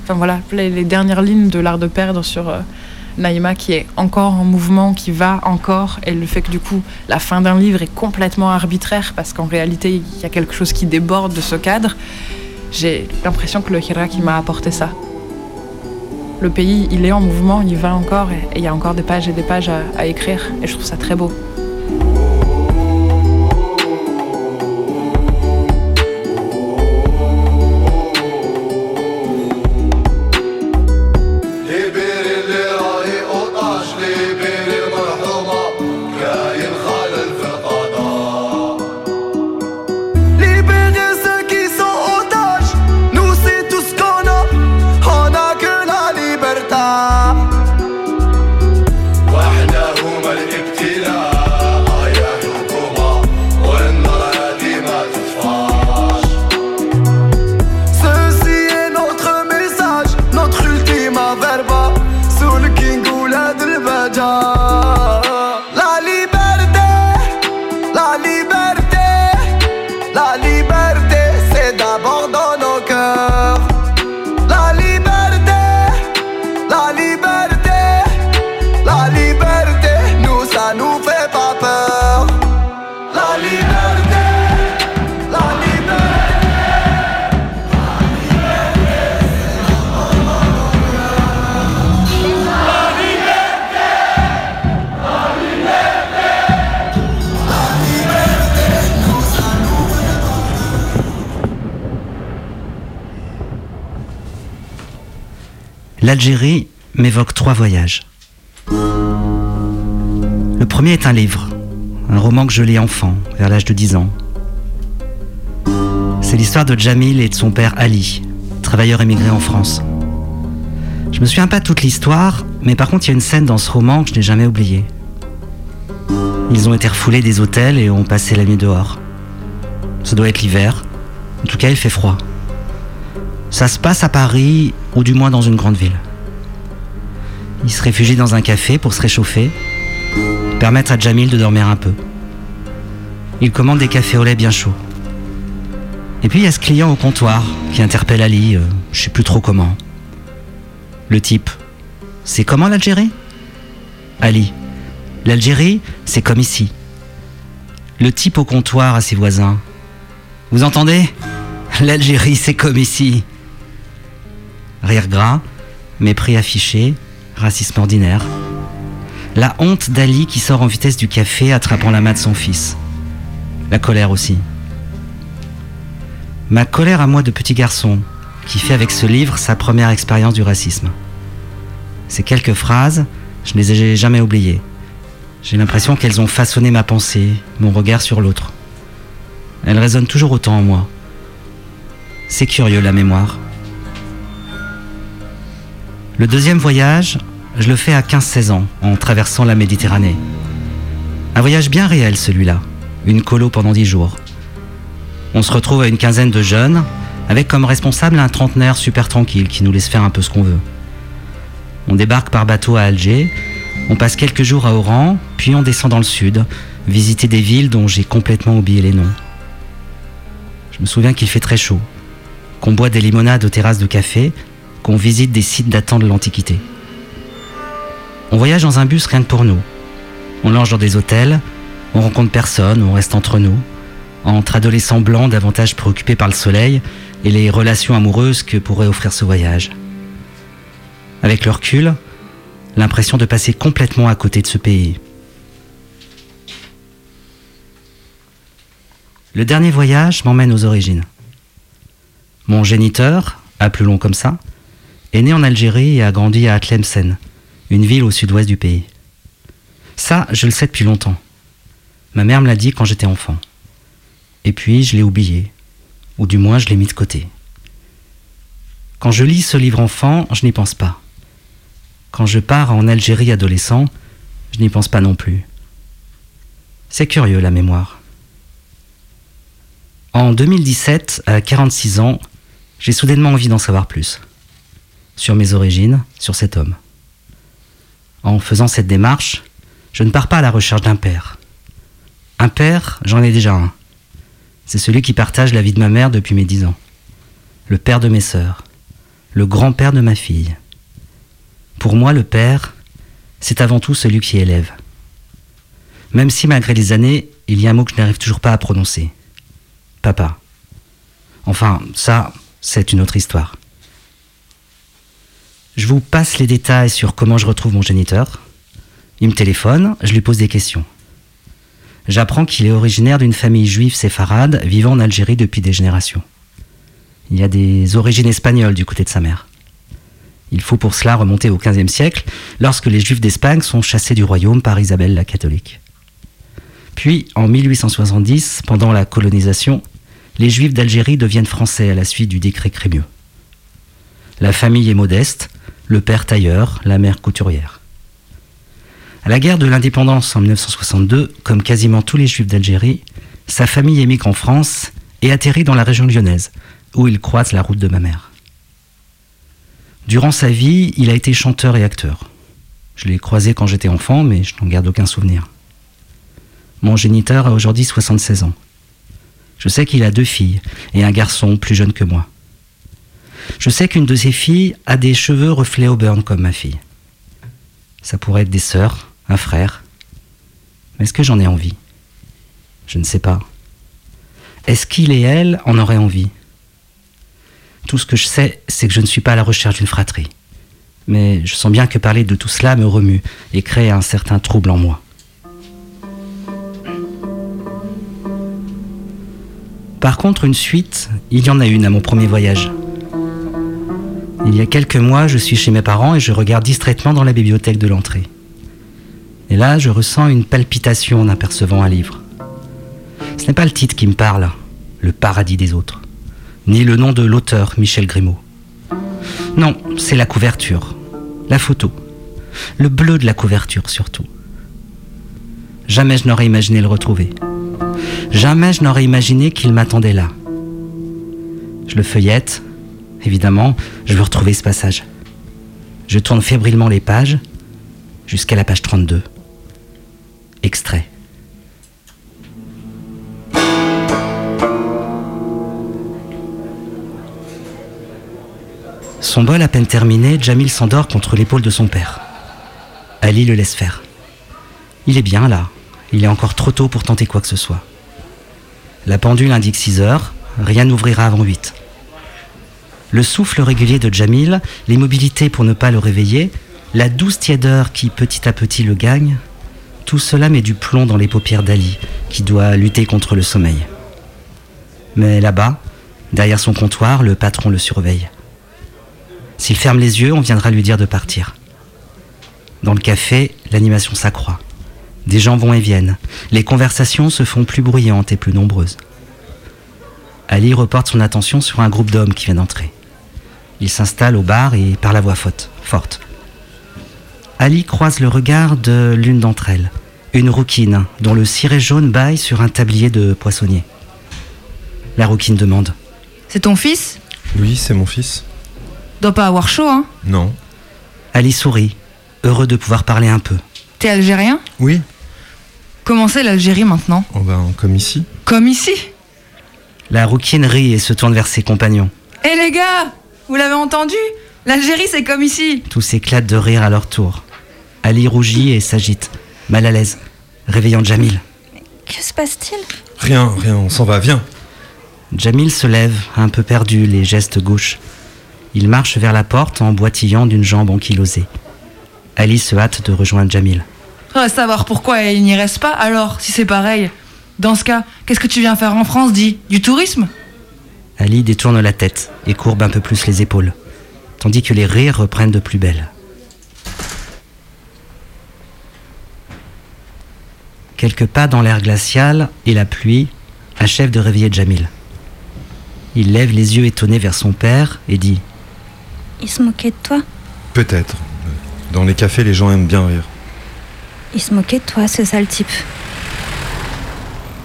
Enfin voilà, les, dernières lignes de l'art de perdre sur euh, Naïma qui est encore en mouvement, qui va encore, et le fait que du coup la fin d'un livre est complètement arbitraire parce qu'en réalité il y a quelque chose qui déborde de ce cadre, j'ai l'impression que le Hirak il m'a apporté ça. Le pays il est en mouvement, il va encore, et il y a encore des pages et des pages à écrire, et je trouve ça très beau. L'Algérie m'évoque trois voyages. Le premier est un livre, un roman que je lis enfant, vers l'âge de 10 ans. C'est l'histoire de Jamil et de son père Ali, travailleur émigré en France. Je me souviens pas toute l'histoire, mais par contre, il y a une scène dans ce roman que je n'ai jamais oubliée. Ils ont été refoulés des hôtels et ont passé la nuit dehors. Ça doit être l'hiver. En tout cas, il fait froid. Ça se passe à Paris, ou du moins dans une grande ville. Ils se réfugient dans un café pour se réchauffer, permettre à Jamil de dormir un peu. Il commande des cafés au lait bien chauds. Et puis il y a ce client au comptoir qui interpelle Ali, euh, je sais plus trop comment. Le type, c'est comment l'Algérie? Ali, l'Algérie, c'est comme ici. Le type au comptoir à ses voisins, vous entendez? L'Algérie, c'est comme ici. Rire gras, mépris affiché, racisme ordinaire. La honte d'Ali qui sort en vitesse du café attrapant la main de son fils. La colère aussi. Ma colère à moi de petit garçon, qui fait avec ce livre sa première expérience du racisme. Ces quelques phrases, je ne les ai jamais oubliées. J'ai l'impression qu'elles ont façonné ma pensée, mon regard sur l'autre. Elles résonnent toujours autant en moi. C'est curieux la mémoire. Le deuxième voyage, je le fais à 15-16 ans, en traversant la Méditerranée. Un voyage bien réel celui-là, une colo pendant 10 jours. On se retrouve à une quinzaine de jeunes, avec comme responsable un trentenaire super tranquille qui nous laisse faire un peu ce qu'on veut. On débarque par bateau à Alger, on passe quelques jours à Oran, puis on descend dans le sud, visiter des villes dont j'ai complètement oublié les noms. Je me souviens qu'il fait très chaud, qu'on boit des limonades aux terrasses de café, qu'on visite des sites datant de l'Antiquité. On voyage dans un bus rien que pour nous. On longe dans des hôtels, on rencontre personne, on reste entre nous, entre adolescents blancs davantage préoccupés par le soleil et les relations amoureuses que pourrait offrir ce voyage. Avec le recul, l'impression de passer complètement à côté de ce pays. Le dernier voyage m'emmène aux origines. Mon géniteur, à plus long comme ça, est né en Algérie et a grandi à Tlemcen, une ville au sud-ouest du pays. Ça, je le sais depuis longtemps. Ma mère me l'a dit quand j'étais enfant. Et puis, je l'ai oublié, ou du moins, je l'ai mis de côté. Quand je lis ce livre enfant, je n'y pense pas. Quand je pars en Algérie adolescent, je n'y pense pas non plus. C'est curieux la mémoire. En 2017, à 46 ans, j'ai soudainement envie d'en savoir plus. Sur mes origines, sur cet homme. En faisant cette démarche, je ne pars pas à la recherche d'un père. Un père, j'en ai déjà un. C'est celui qui partage la vie de ma mère depuis mes 10 ans. Le père de mes sœurs. Le grand-père de ma fille. Pour moi, le père, c'est avant tout celui qui élève. Même si malgré les années, il y a un mot que je n'arrive toujours pas à prononcer. Papa. Enfin, ça, c'est une autre histoire. Je vous passe les détails sur comment je retrouve mon géniteur. Il me téléphone, je lui pose des questions. J'apprends qu'il est originaire d'une famille juive séfarade vivant en Algérie depuis des générations. Il y a des origines espagnoles du côté de sa mère. Il faut pour cela remonter au XVe siècle, lorsque les Juifs d'Espagne sont chassés du royaume par Isabelle la catholique. Puis, en 1870, pendant la colonisation, les Juifs d'Algérie deviennent français à la suite du décret Crémieux. La famille est modeste, le père tailleur, la mère couturière. À la guerre de l'indépendance en 1962, comme quasiment tous les Juifs d'Algérie, sa famille émigre en France et atterrit dans la région lyonnaise, où il croise la route de ma mère. Durant sa vie, il a été chanteur et acteur. Je l'ai croisé quand j'étais enfant, mais je n'en garde aucun souvenir. Mon géniteur a aujourd'hui 76 ans. Je sais qu'il a deux filles et un garçon plus jeune que moi. Je sais qu'une de ses filles a des cheveux reflets au burn comme ma fille. Ça pourrait être des sœurs, un frère. Mais est-ce que j'en ai envie? Je ne sais pas. Est-ce qu'il et elle en auraient envie? Tout ce que je sais, c'est que je ne suis pas à la recherche d'une fratrie. Mais je sens bien que parler de tout cela me remue et crée un certain trouble en moi. Par contre, une suite, il y en a une à mon premier voyage. Il y a quelques mois, je suis chez mes parents et je regarde distraitement dans la bibliothèque de l'entrée. Et là, je ressens une palpitation en apercevant un livre. Ce n'est pas le titre qui me parle, Le paradis des autres, ni le nom de l'auteur, Michel Grimaud. Non, c'est la couverture, la photo, le bleu de la couverture surtout. Jamais je n'aurais imaginé le retrouver. Jamais je n'aurais imaginé qu'il m'attendait là. Je le feuillette, évidemment, je veux retrouver ce passage. Je tourne fébrilement les pages jusqu'à la page 32. Extrait. Son bol à peine terminé, Jamil s'endort contre l'épaule de son père. Ali le laisse faire. Il est bien là. Il est encore trop tôt pour tenter quoi que ce soit. La pendule indique 6 heures, rien n'ouvrira avant 8. Le souffle régulier de Jamil, l'immobilité pour ne pas le réveiller, la douce tiédeur qui petit à petit le gagne, tout cela met du plomb dans les paupières d'Ali, qui doit lutter contre le sommeil. Mais là-bas, derrière son comptoir, le patron le surveille. S'il ferme les yeux, on viendra lui dire de partir. Dans le café, l'animation s'accroît. Des gens vont et viennent. Les conversations se font plus bruyantes et plus nombreuses. Ali reporte son attention sur un groupe d'hommes qui vient d'entrer. Il s'installe au bar et par la voix faute, forte. Ali croise le regard de l'une d'entre elles, une rouquine dont le ciré jaune baille sur un tablier de poissonnier. La rouquine demande C'est ton fils? Oui, c'est mon fils. Doit pas avoir chaud, hein? Non. Ali sourit, heureux de pouvoir parler un peu. T'es algérien? Oui. Comment c'est l'Algérie maintenant? Oh ben, comme ici. Comme ici? La rouquine rit et se tourne vers ses compagnons. Eh les gars Vous l'avez entendu? L'Algérie c'est comme ici Tous éclatent de rire à leur tour. Ali rougit et s'agite, mal à l'aise, réveillant Jamil. Que se passe-t-il? Rien, rien, on s'en va, viens. Jamil se lève, un peu perdu, les gestes gauches. Il marche vers la porte en boitillant d'une jambe ankylosée. Ali se hâte de rejoindre Jamil. Faudrait savoir pourquoi il n'y reste pas alors, si c'est pareil. Dans ce cas, qu'est-ce que tu viens faire en France, dis Du tourisme? Ali détourne la tête et courbe un peu plus les épaules, tandis que les rires reprennent de plus belle. Quelques pas dans l'air glacial et la pluie achèvent de réveiller Jamil. Il lève les yeux étonnés vers son père et dit Il se moquait de toi? Peut-être. Dans les cafés, les gens aiment bien rire. Il se moquait de toi, ce sale type.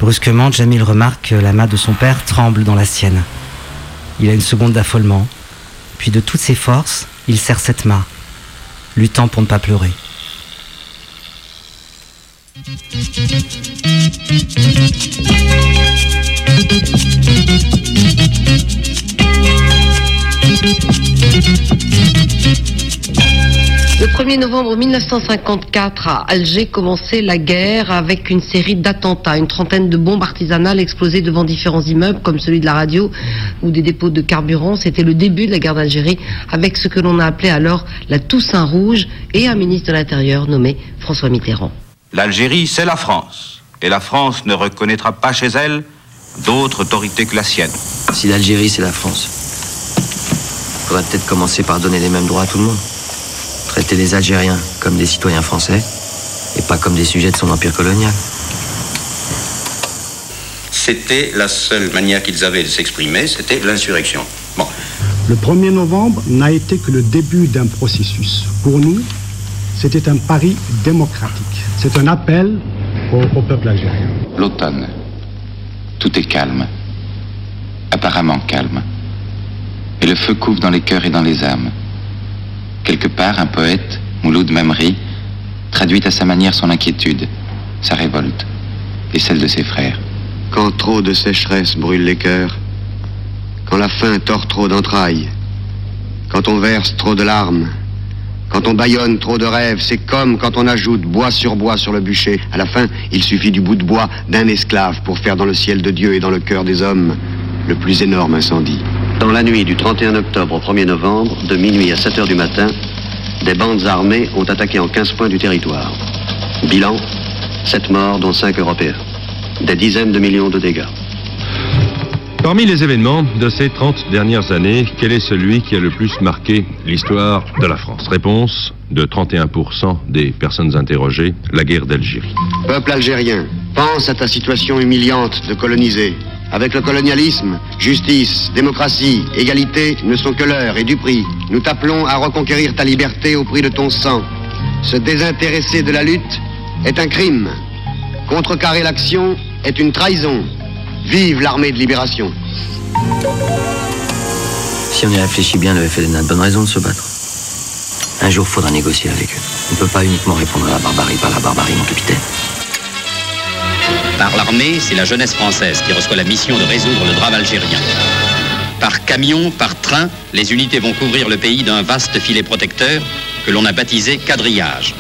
Brusquement, Jamil remarque que la main de son père tremble dans la sienne. Il a une seconde d'affolement, puis de toutes ses forces, il serre cette main, luttant pour ne pas pleurer. Le 1er novembre 1954, à Alger, commençait la guerre avec une série d'attentats. Une trentaine de bombes artisanales explosées devant différents immeubles, comme celui de la radio ou des dépôts de carburant. C'était le début de la guerre d'Algérie, avec ce que l'on a appelé alors la Toussaint Rouge et un ministre de l'Intérieur nommé François Mitterrand. L'Algérie, c'est la France. Et la France ne reconnaîtra pas chez elle d'autre autorité que la sienne. Si l'Algérie, c'est la France, faudrait peut-être commencer par donner les mêmes droits à tout le monde. Traiter les Algériens comme des citoyens français et pas comme des sujets de son empire colonial. C'était la seule manière qu'ils avaient de s'exprimer, c'était l'insurrection. Bon. Le 1er novembre n'a été que le début d'un processus. Pour nous, c'était un pari démocratique. C'est un appel au, au peuple algérien. L'automne. Tout est calme. Apparemment calme. Et le feu couvre dans les cœurs et dans les âmes. Quelque part, un poète, Mouloud Mamri, traduit à sa manière son inquiétude, sa révolte et celle de ses frères. Quand trop de sécheresse brûle les cœurs, quand la faim tord trop d'entrailles, quand on verse trop de larmes, quand on bâillonne trop de rêves, c'est comme quand on ajoute bois sur bois sur le bûcher. À la fin, il suffit du bout de bois d'un esclave pour faire dans le ciel de Dieu et dans le cœur des hommes le plus énorme incendie. Dans la nuit du 31 octobre au 1er novembre, de minuit à 7 heures du matin, des bandes armées ont attaqué en 15 points du territoire. Bilan 7 morts, dont 5 Européens. Des dizaines de millions de dégâts. Parmi les événements de ces 30 dernières années, quel est celui qui a le plus marqué l'histoire de la France? Réponse de 31% des personnes interrogées, la guerre d'Algérie. Peuple algérien, pense à ta situation humiliante de colonisé. Avec le colonialisme, justice, démocratie, égalité ne sont que l'heure et du prix. Nous t'appelons à reconquérir ta liberté au prix de ton sang. Se désintéresser de la lutte est un crime. Contrecarrer l'action est une trahison. Vive l'armée de libération. Si on y réfléchit bien, le FLN a de bonnes raisons de se battre. Un jour, faudra négocier avec eux. On ne peut pas uniquement répondre à la barbarie par la barbarie, mon capitaine. Par l'armée, c'est la jeunesse française qui reçoit la mission de résoudre le drame algérien. Par camion, par train, les unités vont couvrir le pays d'un vaste filet protecteur que l'on a baptisé quadrillage.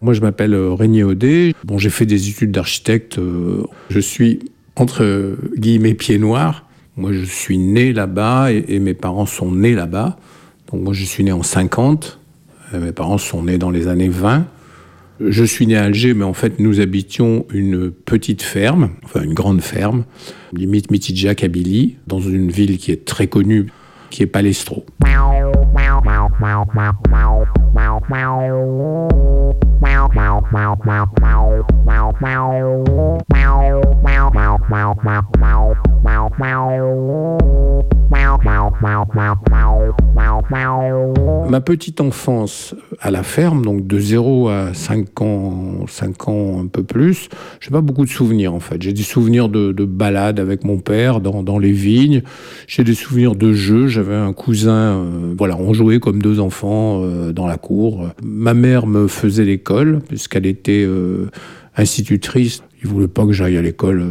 Moi, je m'appelle euh, Régnier Audet. Bon, j'ai fait des études d'architecte. euh, Je suis entre guillemets pieds noirs. Moi, je suis né là-bas et, et mes parents sont nés là-bas. Donc, moi, je suis né en 50. Euh, Mes parents sont nés dans les années 20. Je suis né à Alger, mais en fait, nous habitions une petite ferme, enfin une grande ferme, limite Mitidja Kabylie, dans une ville qui est très connue, qui est Palestro. Ma petite enfance à la ferme, donc de 0 à 5 ans, 5 ans un peu plus, j'ai pas beaucoup de souvenirs en fait. J'ai des souvenirs de, de balades avec mon père dans, les vignes. J'ai des souvenirs de jeux. J'avais un cousin, euh, voilà, on jouait comme deux enfants euh, dans la cour. Ma mère me faisait l'école puisqu'elle était euh, institutrice. Il voulait pas que j'aille à l'école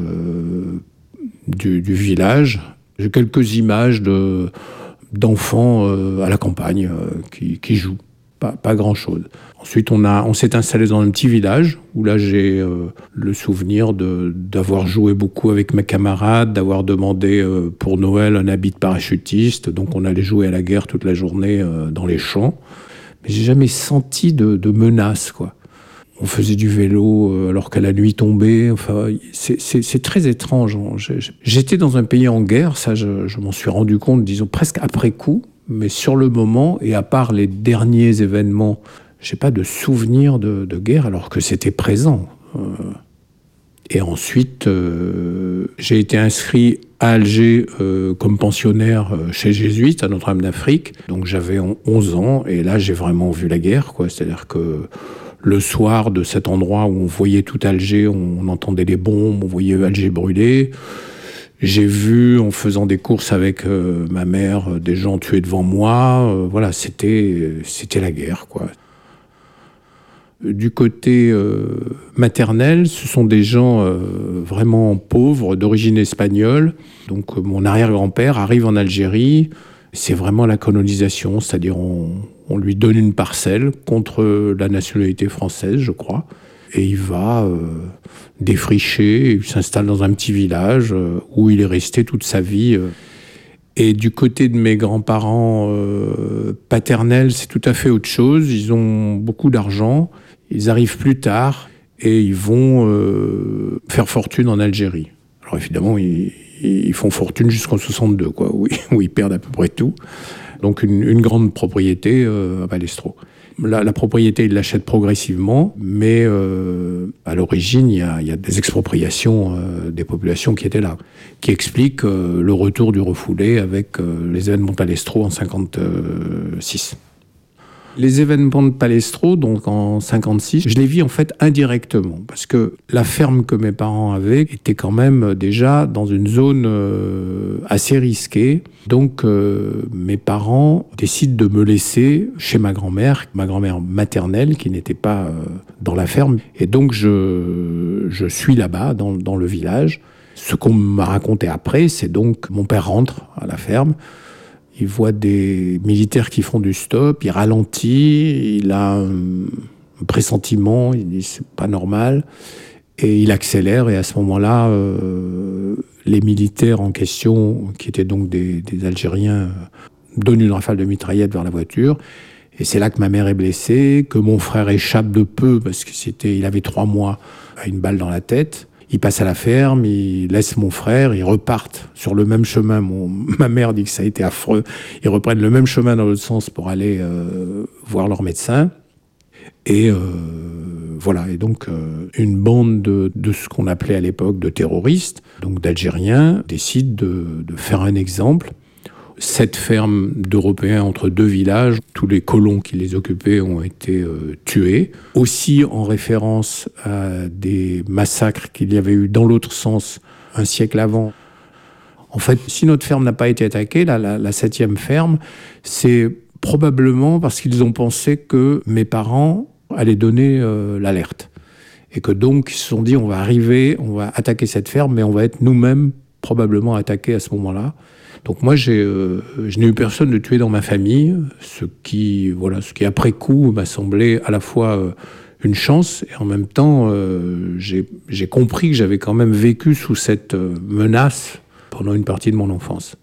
du, village. J'ai quelques images de d'enfants euh, à la campagne euh, qui, jouent. Pas, pas grand-chose. Ensuite, on, a, on s'est installé dans un petit village où là, j'ai euh, le souvenir de, d'avoir joué beaucoup avec mes camarades, d'avoir demandé pour Noël un habit de parachutiste. Donc, on allait jouer à la guerre toute la journée dans les champs. Mais j'ai jamais senti de, de menace, quoi. On faisait du vélo euh, alors qu'à la nuit tombait. Enfin, c'est- très étrange. hein. J'étais dans un pays en guerre, ça, je, je m'en suis rendu compte, disons presque après coup. Mais sur le moment, et à part les derniers événements, j'ai pas de souvenir de, guerre alors que c'était présent. Euh, et ensuite, euh, j'ai été inscrit à Alger comme pensionnaire chez Jésuite à Notre-Dame d'Afrique. Donc j'avais on- 11 ans et là j'ai vraiment vu la guerre. C'est-à-dire que le soir de cet endroit où on voyait tout Alger, on, entendait les bombes, on voyait Alger brûler. J'ai vu en faisant des courses avec euh, ma mère euh, des gens tués devant moi. Euh, voilà, c'était c'était la guerre quoi. Du côté maternel, ce sont des gens vraiment pauvres, d'origine espagnole. Donc mon arrière-grand-père arrive en Algérie. C'est vraiment la colonisation, c'est-à-dire on, lui donne une parcelle contre la nationalité française, je crois. Et il va euh, défricher, il s'installe dans un petit village euh, où il est resté toute sa vie. euh. Et du côté de mes grands-parents paternels, c'est tout à fait autre chose. Ils ont beaucoup d'argent, ils arrivent plus tard et ils vont faire fortune en Algérie. Alors évidemment, ils, ils font fortune jusqu'en 62, quoi, où, où ils perdent à peu près tout. Donc une, grande propriété euh, à Balestro. La, propriété, ils l'achètent progressivement, mais euh, à l'origine, il y, a, des expropriations euh, des populations qui étaient là, qui expliquent euh, le retour du refoulé avec les événements de Palestro en 56. Les événements de Palestro, donc en 56, je les vis en fait indirectement, parce que la ferme que mes parents avaient était quand même déjà dans une zone euh, assez risquée. Donc euh, mes parents décident de me laisser chez ma grand-mère, ma grand-mère maternelle, qui n'était pas euh, dans la ferme. Et donc je, je suis là-bas, dans le village. Ce qu'on m'a raconté après, c'est donc mon père rentre à la ferme. Il voit des militaires qui font du stop, il ralentit, il a un pressentiment, il dit c'est pas normal, et il accélère, et à ce moment-là, euh, les militaires en question, qui étaient donc des, Algériens, euh, donnent une rafale de mitraillette vers la voiture, et c'est là que ma mère est blessée, que mon frère échappe de peu, parce c'était, il avait trois mois à une balle dans la tête. Il passe à la ferme, il laisse mon frère, ils repartent sur le même chemin. Mon, ma mère dit que ça a été affreux. Ils reprennent le même chemin dans l'autre sens pour aller euh, voir leur médecin. Et euh, voilà, et donc euh, une bande de, de ce qu'on appelait à l'époque de terroristes, donc d'Algériens, décide de, de faire un exemple. Sept fermes d'Européens entre deux villages, tous les colons qui les occupaient ont été euh, tués. Aussi en référence à des massacres qu'il y avait eu dans l'autre sens un siècle avant. En fait, si notre ferme n'a pas été attaquée, la, septième ferme, c'est probablement parce qu'ils ont pensé que mes parents allaient donner euh, l'alerte. Et que donc, ils se sont dit, on va arriver, on va attaquer cette ferme, mais on va être nous-mêmes probablement attaqués à ce moment-là. Donc moi, j'ai, euh, je n'ai eu personne de tué dans ma famille, ce qui, voilà, ce qui après coup m'a semblé à la fois euh, une chance et en même temps, euh, j'ai j'ai compris que j'avais quand même vécu sous cette menace pendant une partie de mon enfance.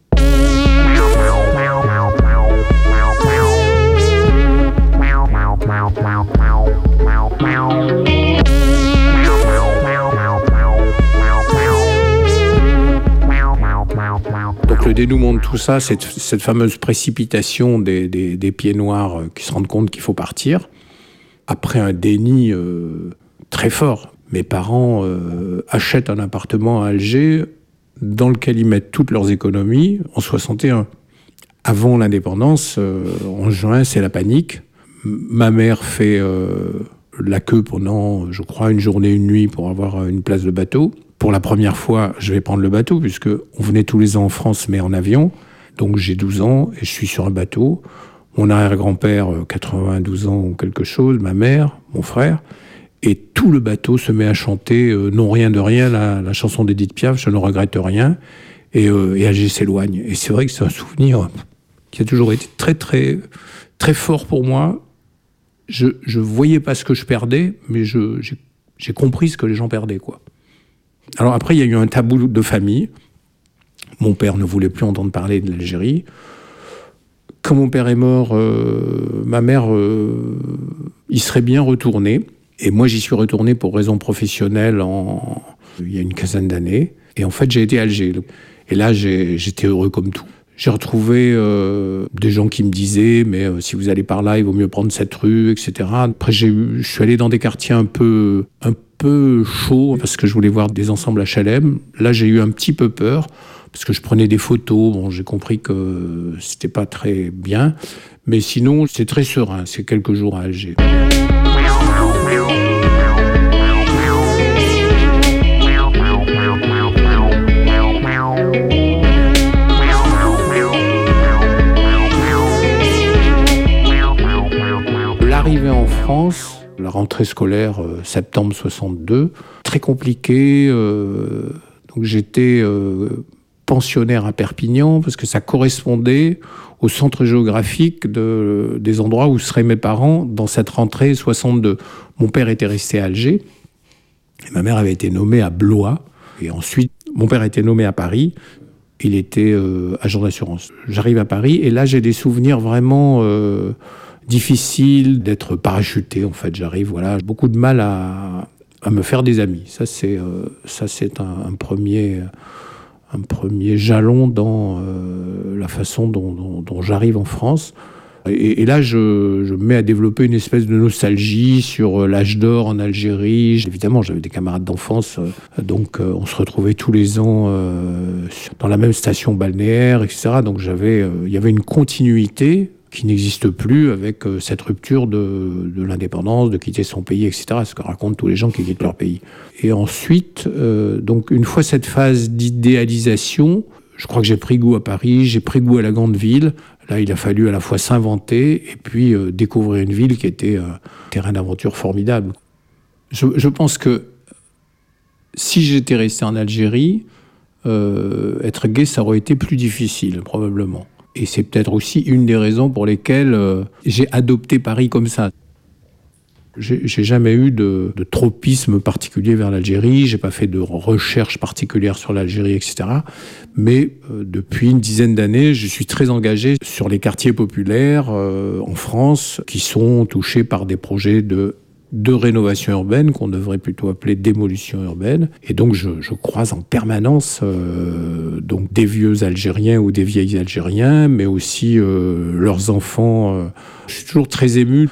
Le dénouement de tout ça, c'est cette fameuse précipitation des, pieds noirs euh, qui se rendent compte qu'il faut partir, après un déni euh, très fort. Mes parents euh, achètent un appartement à Alger dans lequel ils mettent toutes leurs économies en 61. Avant l'indépendance, en juin, c'est la panique. Ma mère fait la queue pendant, je crois, une journée, une nuit pour avoir une place de bateau. Pour la première fois, je vais prendre le bateau, puisque on venait tous les ans en France, mais en avion. Donc j'ai 12 ans et je suis sur un bateau. Mon arrière-grand-père, euh, 92 ans ou quelque chose, ma mère, mon frère. Et tout le bateau se met à chanter euh, Non, rien de rien, la, la chanson d'Edith Piaf, je ne regrette rien. Et, euh, et Alger s'éloigne. Et c'est vrai que c'est un souvenir qui a toujours été très, très, très fort pour moi. Je ne voyais pas ce que je perdais, mais j'ai compris ce que les gens perdaient. quoi. Alors après, il y a eu un tabou de famille. Mon père ne voulait plus entendre parler de l'Algérie. Quand mon père est mort, euh, ma mère euh, y serait bien retournée. Et moi, j'y suis retourné pour raison professionnelle en... il y a une quinzaine d'années. Et en fait, j'ai été à Alger. Et là, j'étais heureux comme tout. J'ai retrouvé euh, des gens qui me disaient, mais euh, si vous allez par là, il vaut mieux prendre cette rue, etc. Après, je suis allé dans des quartiers un peu, peu chauds parce que je voulais voir des ensembles HLM. Là, j'ai eu un petit peu peur parce que je prenais des photos. Bon, j'ai compris que c'était pas très bien, mais sinon, c'est très serein. C'est quelques jours à Alger. L'arrivée en France, rentrée scolaire euh, septembre 62, très compliqué. euh, donc j'étais euh, pensionnaire à Perpignan parce que ça correspondait au centre géographique de, des endroits où seraient mes parents dans cette rentrée 62. Mon père était resté à Alger et ma mère avait été nommée à Blois. Et ensuite, mon père été nommé à Paris. Il était agent d'assurance. J'arrive à Paris et là, j'ai des souvenirs vraiment difficiles d'être parachuté. En fait, j'arrive, voilà, beaucoup de mal à, me faire des amis. Ça, c'est euh, un, premier jalon dans euh, la façon dont, j'arrive en France. Et, là, je, me mets à développer une espèce de nostalgie sur euh, l'âge d'or en Algérie. Évidemment, j'avais des camarades d'enfance, donc on se retrouvait tous les ans dans la même station balnéaire, etc. Donc j'avais, il y avait une continuité qui n'existe plus avec euh, cette rupture de, l'indépendance, de quitter son pays, etc. Ce que racontent tous les gens qui quittent leur pays. Et ensuite, euh, donc une fois cette phase d'idéalisation, je crois que j'ai pris goût à Paris, j'ai pris goût à la grande ville. Là, il a fallu à la fois s'inventer et puis euh, découvrir une ville qui était un terrain d'aventure formidable. Je, je pense que si j'étais resté en Algérie, être gay, ça aurait été plus difficile, probablement. Et c'est peut-être aussi une des raisons pour lesquelles euh, j'ai adopté Paris comme ça. J'ai jamais eu de, de tropisme particulier vers l'Algérie, j'ai pas fait de recherche particulière sur l'Algérie, etc. Mais euh, depuis une dizaine d'années, je suis très engagé sur les quartiers populaires euh, en France qui sont touchés par des projets de de rénovation urbaine qu'on devrait plutôt appeler démolution urbaine. Et donc je, je croise en permanence euh, donc des vieux Algériens ou des vieilles Algériens, mais aussi euh, leurs enfants. euh. Je suis toujours très ému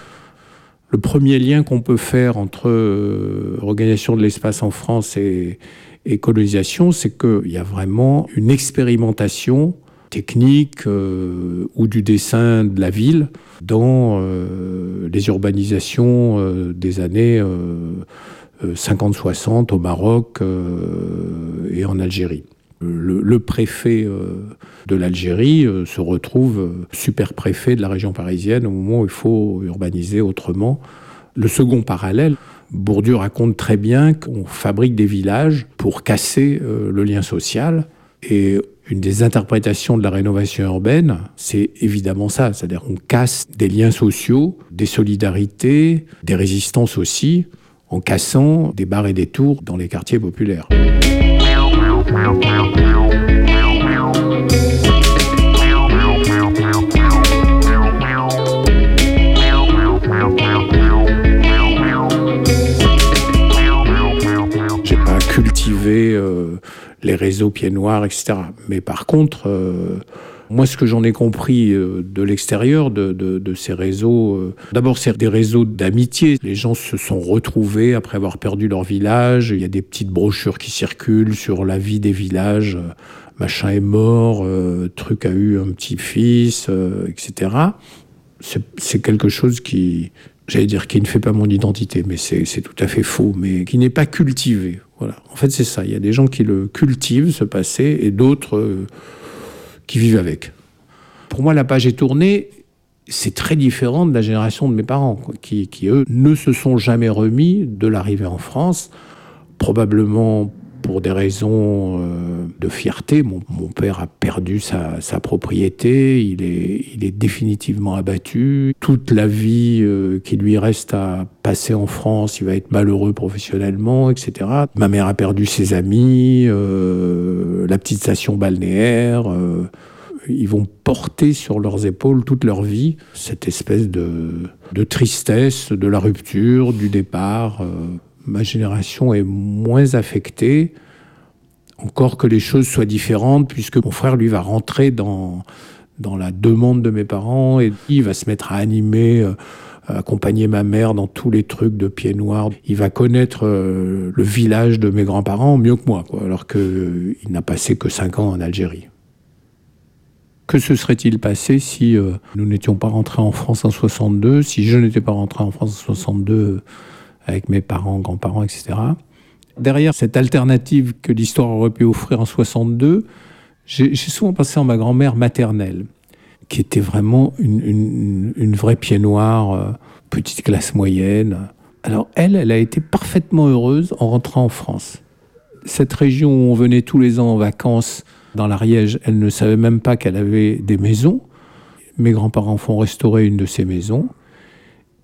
Le premier lien qu'on peut faire entre euh, organisation de l'espace en France et, et colonisation, c'est qu'il y a vraiment une expérimentation technique euh, ou du dessin de la ville dans euh, les urbanisations euh, des années 50-60 au Maroc et en Algérie. Le, le préfet de l'Algérie se retrouve super préfet de la région parisienne au moment où il faut urbaniser autrement. Le second parallèle, Bourdieu raconte très bien qu'on fabrique des villages pour casser le lien social. Et une des interprétations de la rénovation urbaine, c'est évidemment ça. C'est-à-dire on casse des liens sociaux, des solidarités, des résistances aussi, en cassant des bars et des tours dans les quartiers populaires. J'ai pas cultivé euh, les réseaux pieds noirs, etc. Mais par contre, euh, moi, ce que j'en ai compris euh, de l'extérieur de, ces réseaux, euh, d'abord, c'est des réseaux d'amitié. Les gens se sont retrouvés après avoir perdu leur village. Il y a des petites brochures qui circulent sur la vie des villages. Machin est mort, truc a eu un petit-fils, etc. C'est quelque chose qui, j'allais dire, qui ne fait pas mon identité, mais c'est tout à fait faux, mais qui n'est pas cultivé. Voilà. En fait, c'est ça. Il y a des gens qui le cultivent, ce passé, et d'autres euh, qui vivent avec. Pour moi, la page est tournée. C'est très différent de la génération de mes parents, qui, qui, eux, ne se sont jamais remis de l'arrivée en France, probablement pour des raisons euh, de fierté. Mon, père a perdu sa, propriété, il est, définitivement abattu. Toute la vie euh, qui lui reste à passer en France, il va être malheureux professionnellement, etc. Ma mère a perdu ses amis, euh, la petite station balnéaire. ils vont porter sur leurs épaules toute leur vie cette espèce de, tristesse, de la rupture, du départ. Ma génération est moins affectée, encore que les choses soient différentes, puisque mon frère, lui, va rentrer dans, dans la demande de mes parents et il va se mettre à animer. euh, accompagner ma mère dans tous les trucs de pieds noirs. Il va connaître euh, le village de mes grands-parents mieux que moi, alors qu'il n'a passé que cinq ans en Algérie. Que se serait-il passé si euh, nous n'étions pas rentrés en France en 62, si je n'étais pas rentré en France en 62 euh, avec mes parents, grands-parents, etc. Derrière cette alternative que l'histoire aurait pu offrir en 62, j'ai souvent pensé en ma grand-mère maternelle, qui était vraiment une, vraie pied noir, euh, petite classe moyenne. Alors elle, elle a été parfaitement heureuse en rentrant en France. Cette région où on venait tous les ans en vacances dans l'Ariège, elle ne savait même pas qu'elle avait des maisons. Mes grands-parents font restaurer une de ces maisons.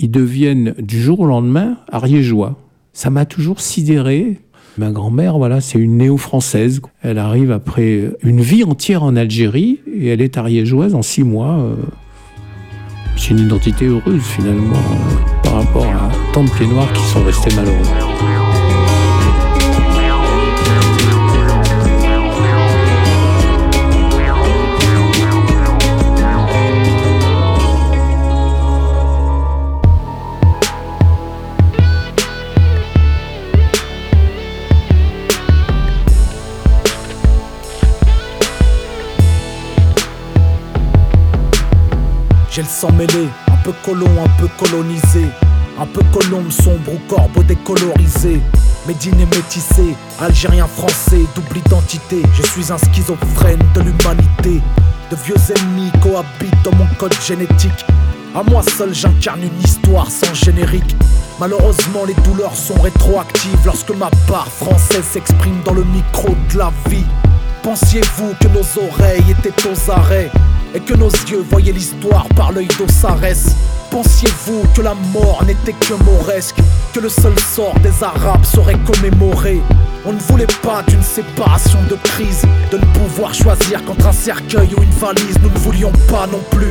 Ils deviennent du jour au lendemain ariégeois. Ça m'a toujours sidéré. Ma grand-mère, voilà, c'est une néo-française. Elle arrive après une vie entière en Algérie et elle est ariégeoise en six mois. euh. C'est une identité heureuse finalement par rapport à tant de pieds noirs qui sont restés malheureux. J'ai le sang mêlé, un peu colon, un peu colonisé. Un peu colombe sombre ou corbeau décolorisé. Médine et métissé, algérien français, double identité. Je suis un schizophrène de l'humanité. De vieux ennemis cohabitent dans mon code génétique. À moi seul, j'incarne une histoire sans générique. Malheureusement, les douleurs sont rétroactives lorsque ma part française s'exprime dans le micro de la vie. Pensiez-vous que nos oreilles étaient aux arrêts et que nos yeux voyaient l'histoire par l'œil d'Osiris Pensiez-vous que la mort n'était que mauresque, que le seul sort des Arabes serait commémoré? On ne voulait pas d'une séparation de crise, de ne pouvoir choisir qu'entre un cercueil ou une valise, nous ne voulions pas non plus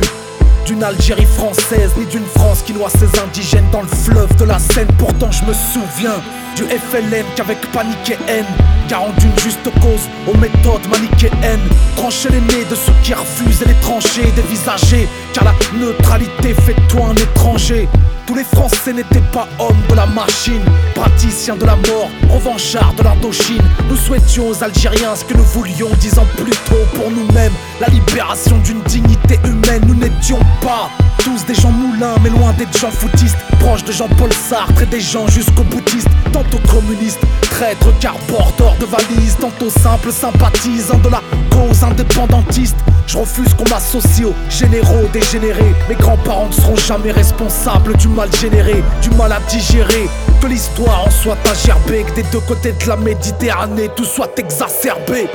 d'une Algérie française, ni d'une France qui noie ses indigènes dans le fleuve de la Seine. Pourtant, je me souviens du FLN qu'avec panique et haine, garant d'une juste cause aux méthodes manichéennes. Trancher les nez de ceux qui refusent et les tranchées dévisager, car la neutralité fait toi un étranger. Tous Tous les Français n'étaient pas hommes de la machine, praticiens de la mort, revanchards de l'Indochine. Nous souhaitions aux Algériens ce que nous voulions dix ans plus tôt pour nous-mêmes. La libération d'une dignité humaine, nous n'étions pas tous des gens moulins, mais loin des gens foutistes. Proches de Jean-Paul Sartre et des gens jusqu'aux bouddhistes. Tantôt communistes, traîtres, car bordeurs de valises. Tantôt simples sympathisants de la cause indépendantiste. Je refuse qu'on m'associe aux généraux dégénérés. Mes grands-parents ne seront jamais responsables du mal généré, du mal à digérer. Que l'histoire en soit à gerber, que des deux côtés de la Méditerranée tout soit exacerbé.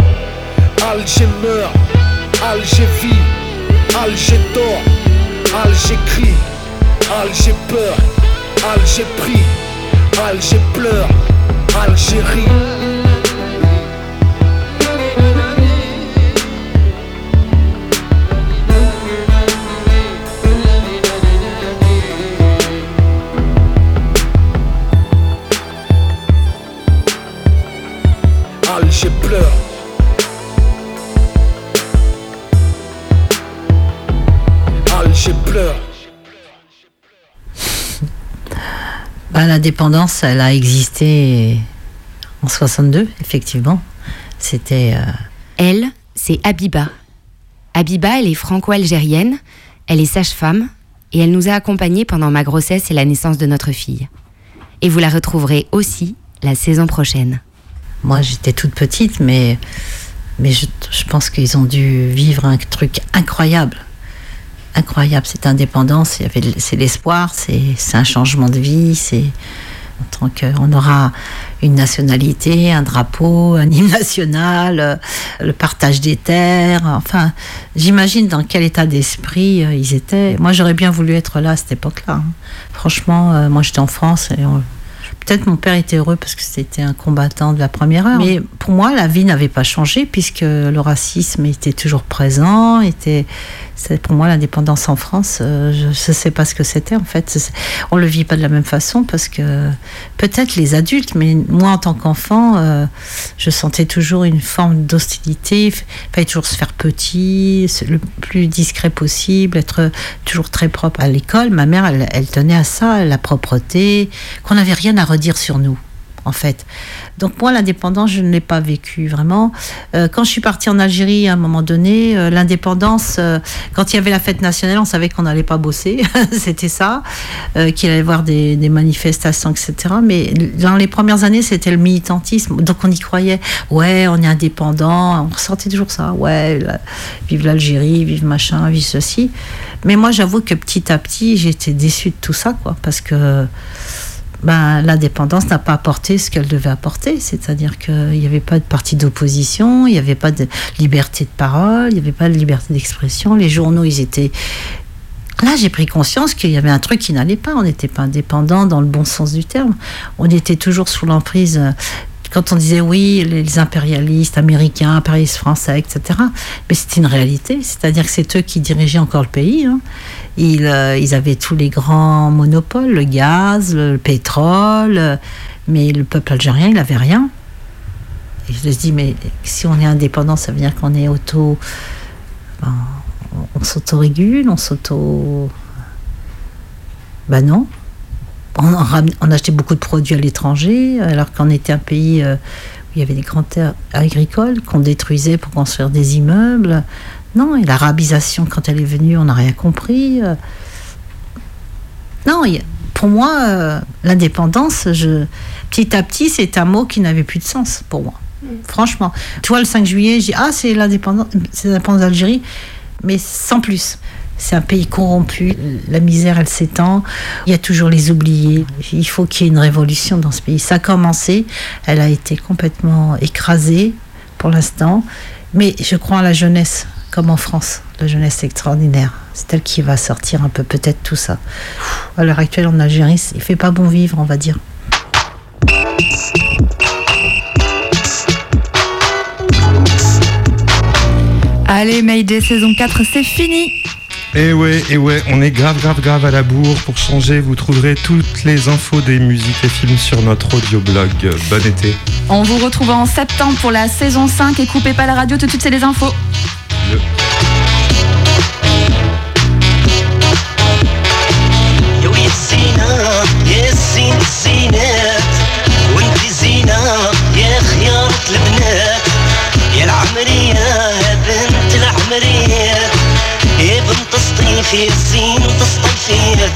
Alger meurt, Alger vit, Alger dort, Alger crie, Alger peur, Alger prie, Alger pleure, Algérie. Alger pleure. Bah, L'indépendance, elle a existé en 62, effectivement. C'était. euh, Elle, c'est Abiba. Abiba, elle est franco-algérienne, elle est sage-femme et elle nous a accompagnés pendant ma grossesse et la naissance de notre fille. Et vous la retrouverez aussi la saison prochaine. Moi, j'étais toute petite, mais, mais je, je pense qu'ils ont dû vivre un truc incroyable. Incroyable, cette indépendance. C'est l'espoir, c'est, un changement de vie, c'est tant qu'on aura une nationalité, un drapeau, un hymne national, euh, le partage des terres. Enfin, j'imagine dans quel état d'esprit euh, ils étaient. Moi, j'aurais bien voulu être là à cette époque-là. hein. Franchement, euh, moi, j'étais en France et on- Peut-être mon père était heureux parce que c'était un combattant de la première heure. Mais pour moi, la vie n'avait pas changé puisque le racisme était toujours présent. Était, c'est pour moi l'indépendance en France. euh, je ne sais pas ce que c'était en fait. On le vit pas de la même façon parce que peut-être les adultes, mais moi en tant qu'enfant, euh, je sentais toujours une forme d'hostilité. Il fallait toujours se faire petit, le plus discret possible, être toujours très propre à l'école. Ma mère, elle, elle tenait à ça, la propreté, qu'on n'avait rien à redire sur nous, en fait. Donc moi, l'indépendance, je ne l'ai pas vécu vraiment. Euh, quand je suis partie en Algérie, à un moment donné, euh, l'indépendance, euh, quand il y avait la fête nationale, on savait qu'on n'allait pas bosser, c'était ça, qu'il allait y avoir des, manifestations, etc. Mais dans les premières années, c'était le militantisme, donc on y croyait. Ouais, on est indépendant, on ressentait toujours ça. Ouais, vive l'Algérie, vive machin, vive ceci. Mais moi, j'avoue que petit à petit, j'étais déçue de tout ça, quoi, parce que ben, l'indépendance n'a pas apporté ce qu'elle devait apporter, c'est-à-dire qu'il n'y avait pas de parti d'opposition, il n'y avait pas de liberté de parole, il n'y avait pas de liberté d'expression, les journaux, ils étaient... Là, j'ai pris conscience qu'il y avait un truc qui n'allait pas, on n'était pas indépendant dans le bon sens du terme, on était toujours sous l'emprise... Quand on disait oui, les impérialistes américains, impérialistes français, etc., mais c'était une réalité, c'est-à-dire que c'est eux qui dirigeaient encore le pays. hein. Ils, euh, ils avaient tous les grands monopoles, le gaz, le, pétrole, euh, mais le peuple algérien, il n'avait rien. Et je me dis, mais si on est indépendant, ça veut dire qu'on est auto. ben, on s'autorégule, on s'auto. Ben non. On, en ram- on achetait beaucoup de produits à l'étranger, alors qu'on était un pays euh, où il y avait des grandes terres agricoles qu'on détruisait pour construire des immeubles. Non, et l'arabisation, quand elle est venue, on n'a rien compris. euh. Non, pour moi, euh, l'indépendance, je, petit à petit, c'est un mot qui n'avait plus de sens pour moi. Franchement. Tu vois, le 5 juillet, j'ai ah, c'est l'indépendance c'est l'indépendance d'Algérie, mais sans plus. C'est un pays corrompu, la misère, elle s'étend, il y a toujours les oubliés. Il faut qu'il y ait une révolution dans ce pays. Ça a commencé, elle a été complètement écrasée pour l'instant, mais je crois en la jeunesse, comme en France. La jeunesse extraordinaire. C'est elle qui va sortir un peu peut-être tout ça. À l'heure actuelle en Algérie, il fait pas bon vivre, on va dire. Allez, Mayday saison 4, c'est fini. Et ouais, et ouais, on est grave, grave, grave à la bourre. Pour changer, vous trouverez toutes les infos des musiques et films sur notre audioblog. Bon été. On vous retrouve en septembre pour la saison 5 et coupez pas la radio, tout de suite c'est les infos. enfim, sinto-se tão fino